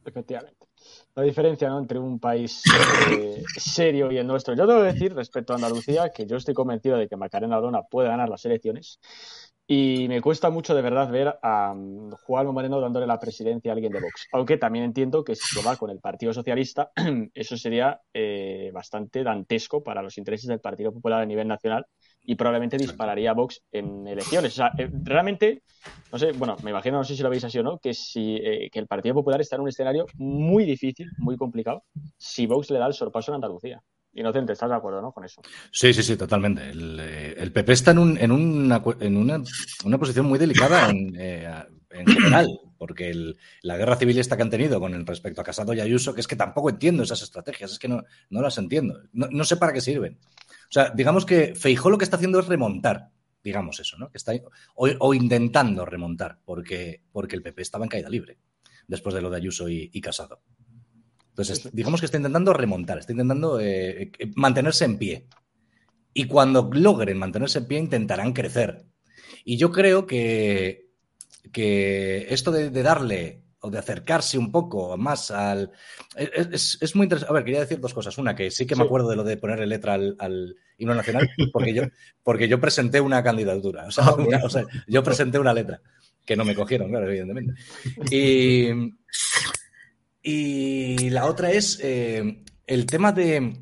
Efectivamente. La diferencia entre un país eh, serio y el nuestro. Yo debo decir, respecto a Andalucía, que yo estoy convencido de que Macarena Olona puede ganar las elecciones y me cuesta mucho de verdad ver a um, Juan Moreno dándole la presidencia a alguien de Vox. Aunque también entiendo que si se va con el Partido Socialista, eso sería eh, bastante dantesco para los intereses del Partido Popular a nivel nacional y probablemente dispararía a Vox en elecciones. O sea, eh, realmente, no sé, bueno, me imagino, no sé si lo veis así o no, que, si, eh, que el Partido Popular está en un escenario muy difícil, muy complicado, si Vox le da el sorpaso en Andalucía. Inocente, ¿estás de acuerdo ¿no? con eso? Sí, sí, sí, totalmente. El, PP eh, está en, un, en, una, en una, una, posición muy delicada en, eh, en general, porque la guerra civil esta que han tenido con el respecto a Casado y Ayuso, que es que tampoco entiendo esas estrategias, es que no, no las entiendo, no, no, sé para qué sirven. O sea, digamos que Feijó lo que está haciendo es remontar, digamos eso, ¿no? Que está, o, o intentando remontar, porque, porque el PP estaba en caída libre después de lo de Ayuso y, y Casado. Entonces, digamos que está intentando remontar, está intentando eh, eh, mantenerse en pie. Y cuando logren mantenerse en pie, intentarán crecer. Y yo creo que, que esto de, darle o de acercarse un poco más al... Es, muy interesante. A ver, quería decir dos cosas. Una, que sí que me acuerdo de lo de ponerle letra al, himno nacional, porque yo, porque yo presenté una candidatura. O sea, ah, o sea, yo presenté una letra, que no me cogieron, claro, evidentemente. Y, y la otra es, eh, el tema de.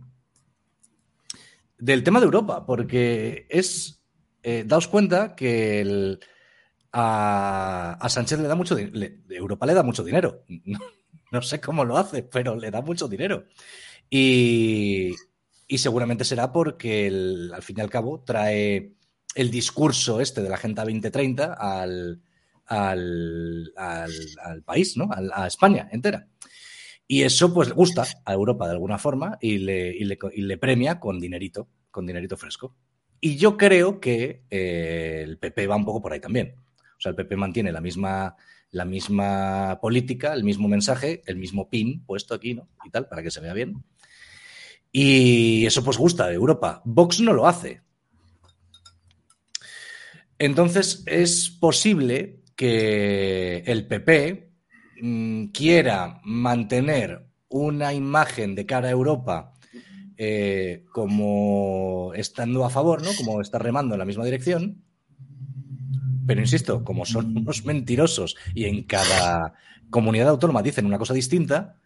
Del tema de Europa, porque es. Eh, daos cuenta que el, a, Sánchez le da mucho dinero. Europa le da mucho dinero. No, sé cómo lo hace, pero le da mucho dinero. Y, seguramente será porque al fin y al cabo trae el discurso este de la Agenda 2030 al, al, al, país, ¿no? a España entera. Y eso pues le gusta a Europa de alguna forma y le, y le, premia con dinerito, con dinerito fresco. Y yo creo que eh, el PP va un poco por ahí también. O sea, el PP mantiene la misma, la misma política, el mismo mensaje, el mismo pin puesto aquí, ¿no? Y tal, para que se vea bien. Y eso pues gusta de Europa. Vox no lo hace. Entonces es posible que el PP mm, quiera mantener una imagen de cara a Europa eh, como estando a favor, ¿no? Como está remando en la misma dirección. Pero insisto, como son unos mentirosos y en cada comunidad autónoma dicen una cosa distinta,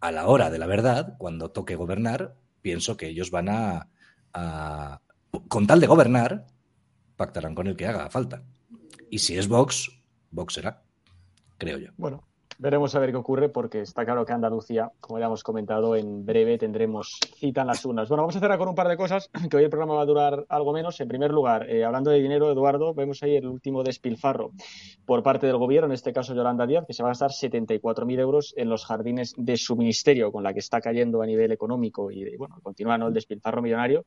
a la hora de la verdad, cuando toque gobernar, pienso que ellos van a, con tal de gobernar, pactarán con el que haga falta. Y si es Vox, Vox será, creo yo. Bueno, veremos a ver qué ocurre porque está claro que Andalucía, como ya hemos comentado, en breve tendremos cita en las urnas. Bueno, vamos a cerrar con un par de cosas, que hoy el programa va a durar algo menos. En primer lugar, eh, hablando de dinero, Eduardo, vemos ahí el último despilfarro por parte del gobierno, en este caso Yolanda Díaz, que se va a gastar 74.000 euros en los jardines de su ministerio, con la que está cayendo a nivel económico y, bueno, continúa el despilfarro millonario.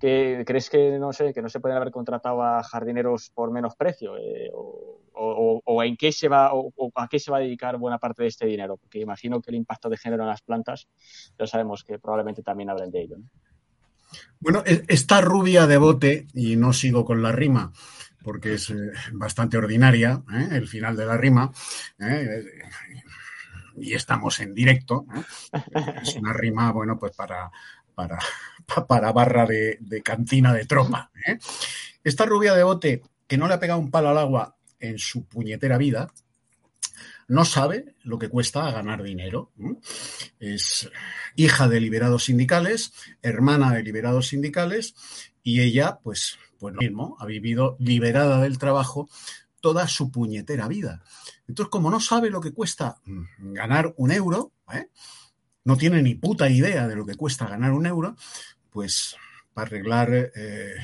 ¿Crees que no sé que no se pueden haber contratado a jardineros por menos precio? Eh, o, en qué se va o, a qué se va a dedicar buena parte de este dinero? Porque imagino que el impacto de género en las plantas, ya sabemos que probablemente también hablen de ello. Bueno, e, esta rubia de bote, y no sigo con la rima, porque es eh, bastante ordinaria, ¿eh? el final de la rima, y estamos en directo, es una rima, bueno, pues para, para, para barra de, cantina de tropa. ¿eh? Esta rubia de bote que no le ha pegado un palo al agua en su puñetera vida, no sabe lo que cuesta ganar dinero. Es hija de liberados sindicales, hermana de liberados sindicales, y ella, pues, pues lo mismo, ha vivido liberada del trabajo toda su puñetera vida. Entonces, como no sabe lo que cuesta mm, ganar un euro, ¿eh? No tiene ni puta idea de lo que cuesta ganar un euro, pues para arreglar eh,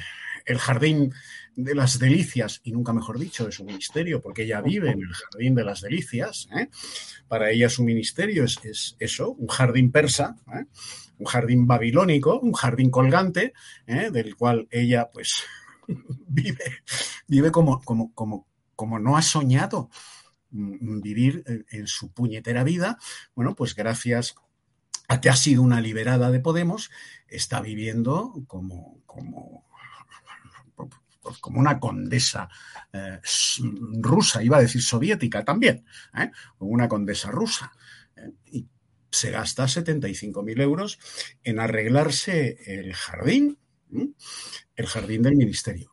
el jardín de las delicias, y nunca mejor dicho, de su ministerio, porque ella vive en el jardín de las delicias. ¿eh? Para ella su ministerio es, eso, un jardín persa, ¿eh? un jardín babilónico, un jardín colgante, del cual ella pues vive, vive como, como, como, como no ha soñado mm, vivir en su puñetera vida. Bueno, pues gracias que ha sido una liberada de Podemos, está viviendo como, como, como una condesa eh, rusa, iba a decir soviética también, ¿eh? una condesa rusa. ¿eh? y se gasta 75.000 euros en arreglarse el jardín, el jardín del ministerio.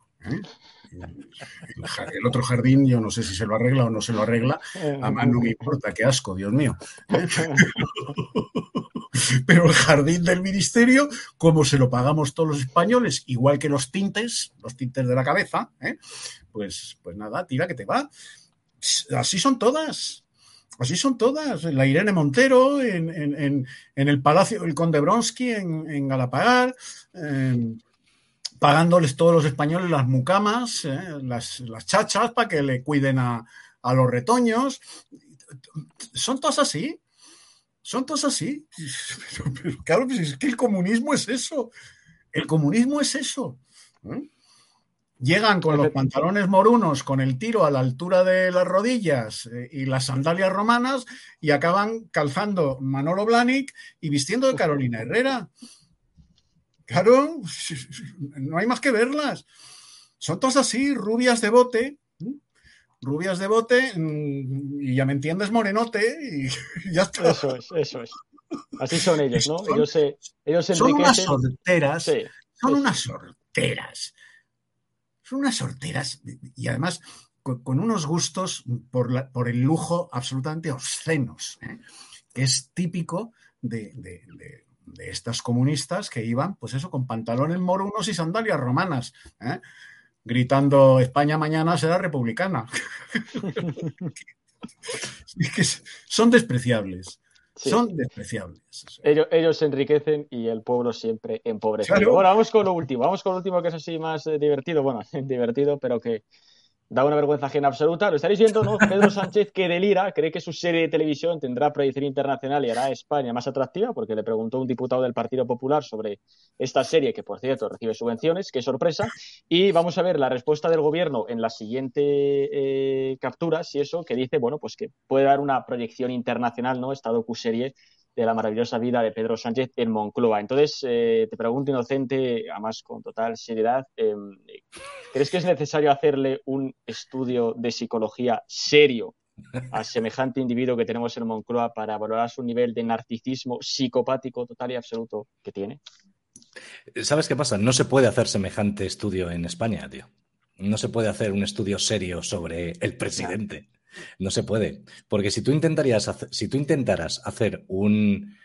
El, otro jardín, yo no sé si se lo arregla o no se lo arregla, a mí no me importa, qué asco, Dios mío. Pero el jardín del ministerio, como se lo pagamos todos los españoles, igual que los tintes, los tintes de la cabeza, ¿eh? pues, pues nada, tira que te va. Así son todas. Así son todas. La Irene Montero en, el Palacio del Conde Bronsky en, en Galapagar. Em, pagándoles todos los españoles las mucamas, ¿eh? las, chachas para que le cuiden a, a los retoños. Son todas así. Son todos así. claro, pues es que el comunismo es eso. El comunismo es eso. ¿eh? Llegan con los pantalones morunos, con el tiro a la altura de las rodillas eh, y las sandalias romanas y acaban calzando Manolo Blahnik y vistiendo de Carolina Herrera. Claro, no hay más que verlas. Son todas así, rubias de bote, rubias de bote mm, y ya me entiendes, morenote y ya está. Eso es, eso es. Así son ellos, ¿no? ellos se, ellos Son unas sorteras, son unas sorteras. Son unas sorteras y además con, unos gustos por, por, el lujo absolutamente obscenos, ¿eh? que es típico de, de estas comunistas que iban, pues eso, con pantalones morunos y sandalias romanas, ¿eh? Gritando España mañana será republicana. son despreciables. Son despreciables. Ellos, ellos, se enriquecen y el pueblo siempre empobrece. Bueno, vamos con lo último. Vamos con lo último que es así más eh, divertido. Bueno, divertido, pero que, da una vergüenza ajena absoluta. Lo estaréis viendo, ¿no? Pedro Sánchez que delira, cree que su serie de televisión tendrá proyección internacional y hará a España más atractiva, porque le preguntó un diputado del Partido Popular sobre esta serie, que por cierto recibe subvenciones, qué sorpresa. Y vamos a ver la respuesta del gobierno en la siguiente eh, captura, si eso, que dice, bueno, pues que puede dar una proyección internacional, ¿no? Esta docu-serie de la maravillosa vida de Pedro Sánchez en Moncloa. Entonces, eh, te pregunto, inocente, además con total seriedad, em, ¿crees que es necesario hacerle un estudio de psicología serio a semejante individuo que tenemos en Moncloa para valorar su nivel de narcisismo psicopático total y absoluto que tiene? ¿Sabes qué pasa? No se puede hacer semejante estudio en España, tío. No se puede hacer un estudio serio sobre el presidente. No se puede. Porque si tú, intentarías si tú intentaras hacer un,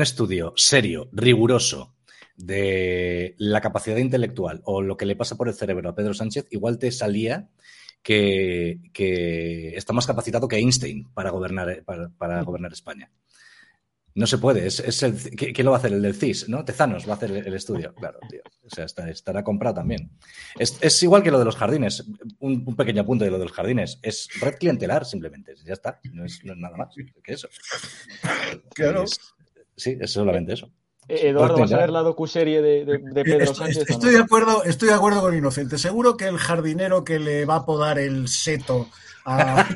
estudio serio, riguroso, de la capacidad intelectual o lo que le pasa por el cerebro a Pedro Sánchez, igual te salía que, está más capacitado que Einstein para gobernar, para gobernar España. No se puede. Es, el, ¿qué, lo va a hacer? El del CIS, ¿no? Tezanos va a hacer el, estudio. Claro, tío. O sea, estará comprado también. Es, igual que lo de los jardines. Un, pequeño apunte de lo de los jardines. Es red clientelar, simplemente. Ya está. No es, nada más que eso. Claro. sí, es solamente eso. Eh, Eduardo, ¿vas a ver la docuserie de, de, Pedro Sánchez? Estoy, de acuerdo, estoy de acuerdo con Inocente. Seguro que el jardinero que le va a podar el seto a,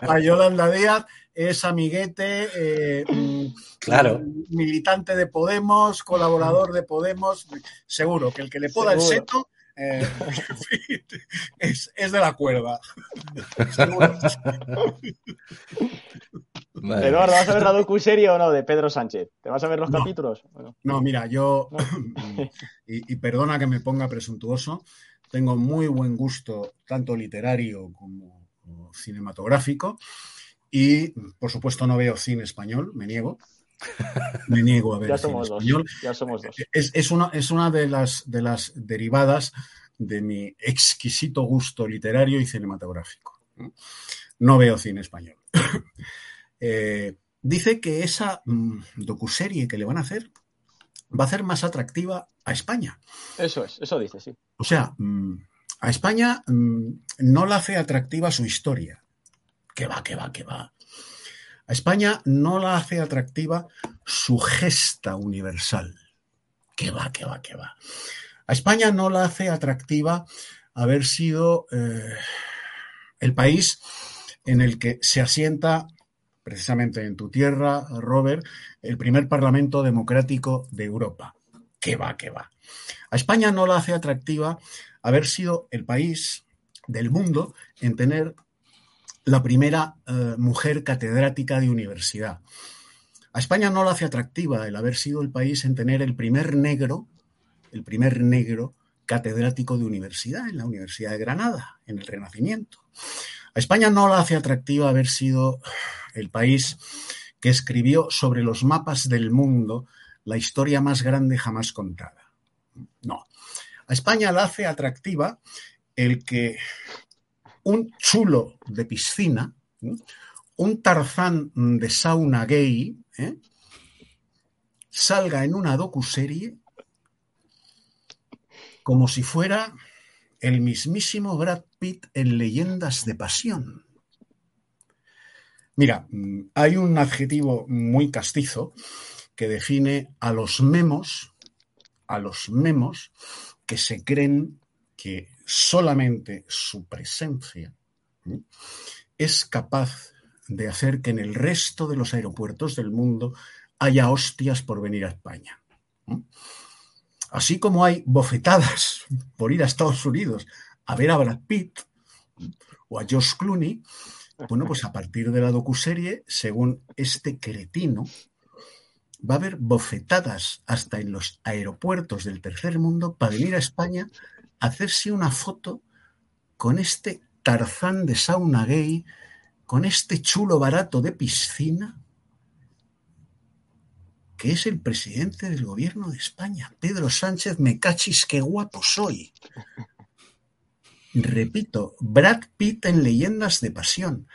a Yolanda Díaz es amiguete, eh, mm, claro. militante de Podemos, colaborador de Podemos, seguro que el que le poda el seto eh, es, de la cuerda. Eduardo, ¿vas a ver la docu-serie o no de Pedro Sánchez? ¿Te vas a ver los capítulos? No, mira, yo, y, perdona que me ponga presuntuoso, tengo muy buen gusto, tanto literario como cinematográfico. Y, por supuesto, no veo cine español, me niego. Me niego a ver cine español. Ya somos dos. Es, una, es una de las, de las derivadas de mi exquisito gusto literario y cinematográfico. No veo cine español. Eh, dice que esa mm, docuserie que le van a hacer va a hacer más atractiva a España. Eso es, eso dice, sí. O sea, mm, a España mm, no la hace atractiva su historia, que va, que va, que va. A España no la hace atractiva su gesta universal. Que va, que va, que va. A España no la hace atractiva haber sido eh, el país en el que se asienta, precisamente en tu tierra, Robert, el primer Parlamento democrático de Europa. Que va, que va. A España no la hace atractiva haber sido el país del mundo en tener la primera eh, mujer catedrática de universidad. A España no la hace atractiva el haber sido el país en tener el primer negro, el primer negro catedrático de universidad en la Universidad de Granada, en el Renacimiento. A España no la hace atractiva haber sido el país que escribió sobre los mapas del mundo la historia más grande jamás contada. No. A España la hace atractiva el que un chulo de piscina, un tarzán de sauna gay, ¿eh? salga en una docuserie como si fuera el mismísimo Brad Pitt en Leyendas de Pasión. Mira, hay un adjetivo muy castizo que define a los memos, a los memos que se creen que solamente su presencia es capaz de hacer que en el resto de los aeropuertos del mundo haya hostias por venir a España. Así como hay bofetadas por ir a Estados Unidos a ver a Brad Pitt o a Josh Clooney, bueno, pues a partir de la docuserie, según este cretino, va a haber bofetadas hasta en los aeropuertos del tercer mundo para venir a España hacerse una foto con este tarzán de sauna gay, con este chulo barato de piscina. que es el presidente del gobierno de España. Pedro Sánchez, me cachis, qué guapo soy. Repito, Brad Pitt en Leyendas de Pasión.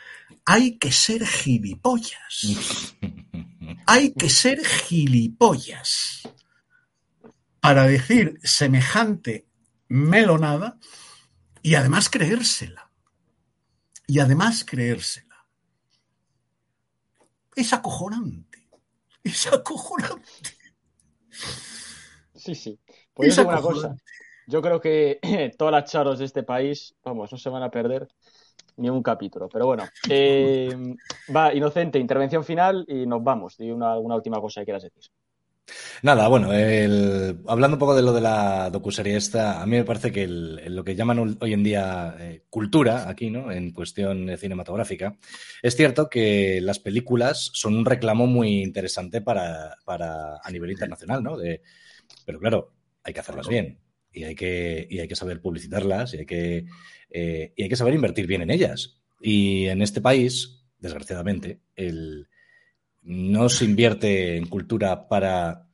Hay que ser gilipollas. Hay que ser gilipollas para decir semejante melonada y además creérsela. Y además creérsela. Es acojonante. Es acojonante. Sí, sí. Pues yo una cosa. Yo creo que todas las charos de este país, vamos, no se van a perder ni un capítulo. Pero bueno, eh, va, Inocente, intervención final y nos vamos. Y una, alguna última cosa que quieras decir. Nada, bueno, hablando un poco de lo de la docuserie esta, a mí me parece que lo que llaman hoy en día eh, cultura aquí, ¿no? En cuestión cinematográfica, es cierto que las películas son un reclamo muy interesante para, a nivel internacional, ¿no? pero claro, hay que hacerlas bien y hay que, hay que saber publicitarlas y hay que, eh, y hay que saber invertir bien en ellas. Y en este país, desgraciadamente, el no se invierte en cultura para,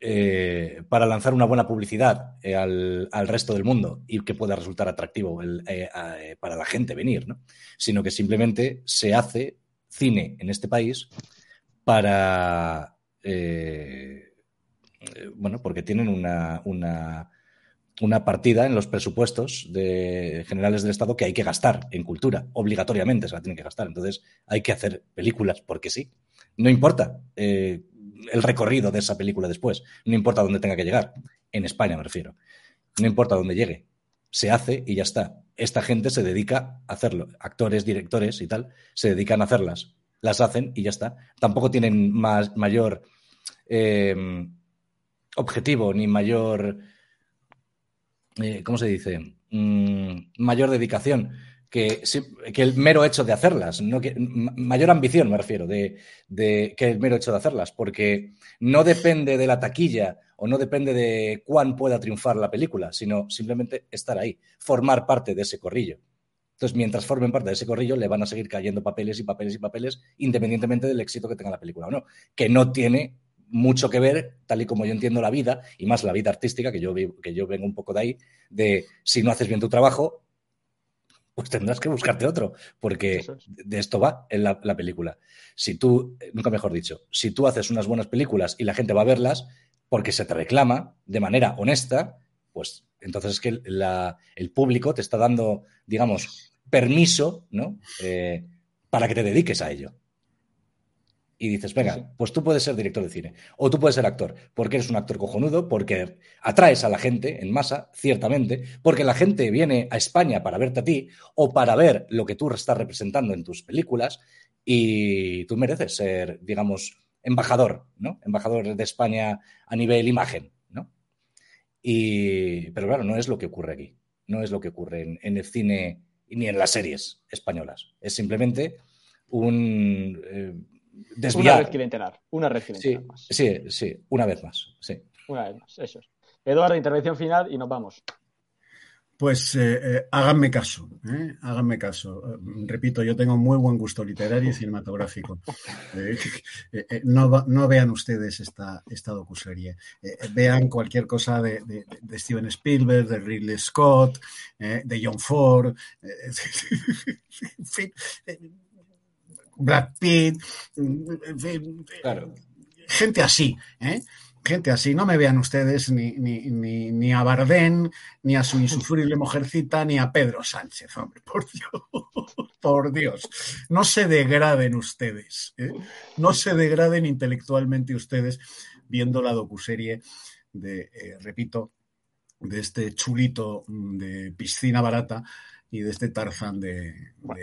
eh, para lanzar una buena publicidad eh, al, resto del mundo y que pueda resultar atractivo eh, para la gente venir, ¿no? sino que simplemente se hace cine en este país para, bueno, porque tienen una, una, una partida en los presupuestos de generales del Estado que hay que gastar en cultura, obligatoriamente se la tienen que gastar. Entonces hay que hacer películas porque sí. No importa eh, el recorrido de esa película después, no importa dónde tenga que llegar, en España me refiero, no importa dónde llegue, se hace y ya está. Esta gente se dedica a hacerlo, actores, directores y tal, se dedican a hacerlas, las hacen y ya está. Tampoco tienen más, mayor eh, objetivo ni mayor, eh, ¿cómo se dice? Mm, mayor dedicación que, que, el mero hecho de hacerlas, no que, mayor ambición me refiero, de, que el mero hecho de hacerlas, porque no depende de la taquilla o no depende de cuán pueda triunfar la película, sino simplemente estar ahí, formar parte de ese corrillo. Entonces, mientras formen parte de ese corrillo, le van a seguir cayendo papeles y papeles y papeles, independientemente del éxito que tenga la película o no, que no tiene mucho que ver, tal y como yo entiendo la vida, y más la vida artística, que yo, que yo vengo un poco de ahí, de si no haces bien tu trabajo, pues tendrás que buscarte otro, porque de esto va en la, película. Si tú, nunca mejor dicho, si tú haces unas buenas películas y la gente va a verlas porque se te reclama de manera honesta, pues entonces es que el público te está dando, digamos, permiso, ¿no? Eh, para que te dediques a ello y dices, venga, pues tú puedes ser director de cine o tú puedes ser actor, porque eres un actor cojonudo, porque atraes a la gente en masa, ciertamente, porque la gente viene a España para verte a ti o para ver lo que tú estás representando en tus películas y tú mereces ser, digamos, embajador, ¿no? Embajador de España a nivel imagen, ¿no? Y, pero claro, no es lo que ocurre aquí, no es lo que ocurre en, el cine ni en las series españolas, es simplemente un... Eh, una red clientelar, una red clientelar sí, más. Sí, sí, una vez más, sí. Una vez más, eso es. Eduardo, intervención final y nos vamos. Pues eh, eh, háganme caso, ¿eh? háganme caso. repito, yo tengo muy buen gusto literario y cinematográfico. No, vean ustedes esta, esta docuserie. vean cualquier cosa de, de, Steven Spielberg, de Ridley Scott, de John Ford. en fin, Brad Pitt, gente así, ¿eh? gente así. No me vean ustedes ni, ni, a Bardén, ni a su insufrible mujercita, ni a Pedro Sánchez, hombre, por Dios, por Dios. No se degraden ustedes, ¿eh? no se degraden intelectualmente ustedes viendo la docuserie de, eh, repito, de este chulito de piscina barata y de este Tarzán de,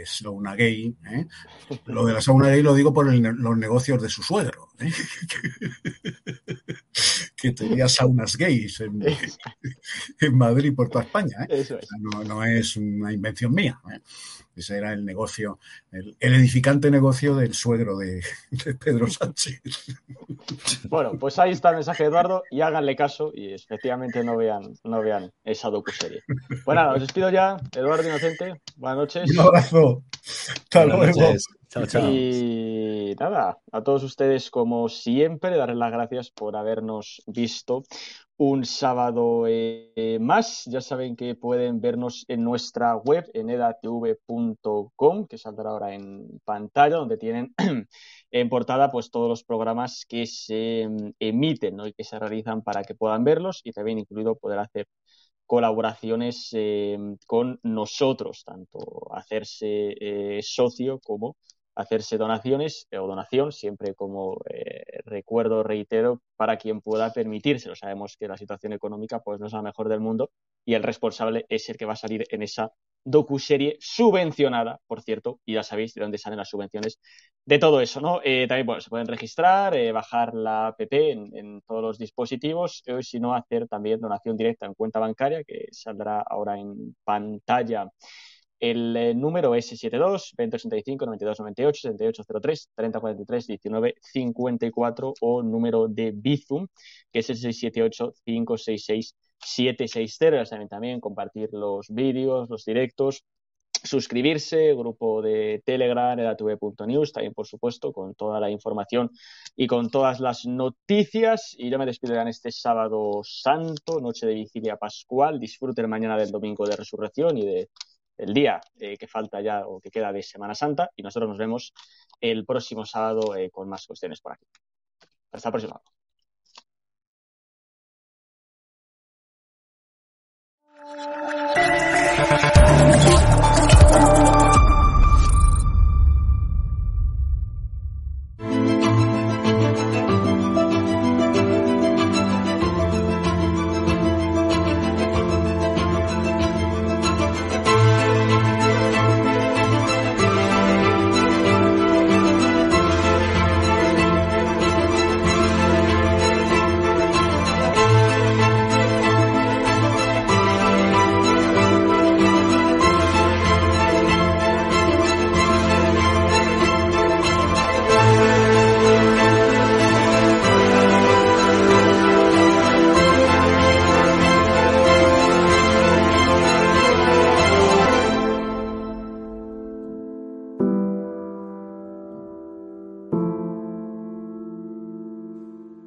Sauna Gay. ¿eh? Lo de la Sauna Gay lo digo por los negocios de su suegro. que tenía saunas gays en, Madrid y por toda España. ¿eh? no, es una invención mía. Ese era el negocio, el, edificante negocio del suegro de, Pedro Sánchez. Bueno, pues ahí está el mensaje de Eduardo y háganle caso y efectivamente no vean, no vean esa docuserie. Bueno, os despido ya. Eduardo Inocente, buenas noches. Un abrazo. Hasta luego. Chao, chao. Y nada, a todos ustedes, como siempre, darles las gracias por habernos visto un sábado eh, más. Ya saben que pueden vernos en nuestra web, en edatv.com, que saldrá ahora en pantalla, donde tienen en portada pues todos los programas que se mm, emiten y que se realizan para que puedan verlos y también incluido poder hacer colaboraciones eh, con nosotros, tanto hacerse eh, socio como hacerse donaciones o donación, siempre como eh, recuerdo, reitero, para quien pueda permitírselo. Sabemos que la situación económica pues, no es la mejor del mundo y el responsable es el que va a salir en esa docuserie subvencionada, por cierto, y ya sabéis de dónde salen las subvenciones de todo eso, ¿no? Eh, también, bueno, se pueden registrar, eh, bajar la app en, todos los dispositivos, o si no, hacer también donación directa en cuenta bancaria, que saldrá ahora en pantalla el eh, número es 72 2085 9298 7803 3043 1954 o número de Bizum, que es el 678 566 760. saben también compartir los vídeos, los directos, suscribirse, grupo de Telegram, edatv.news, también por supuesto, con toda la información y con todas las noticias. Y yo me despido en este sábado santo, noche de vigilia pascual. Disfruten mañana del domingo de resurrección y de el día eh, que falta ya o que queda de Semana Santa y nosotros nos vemos el próximo sábado eh, con más cuestiones por aquí. Hasta el próximo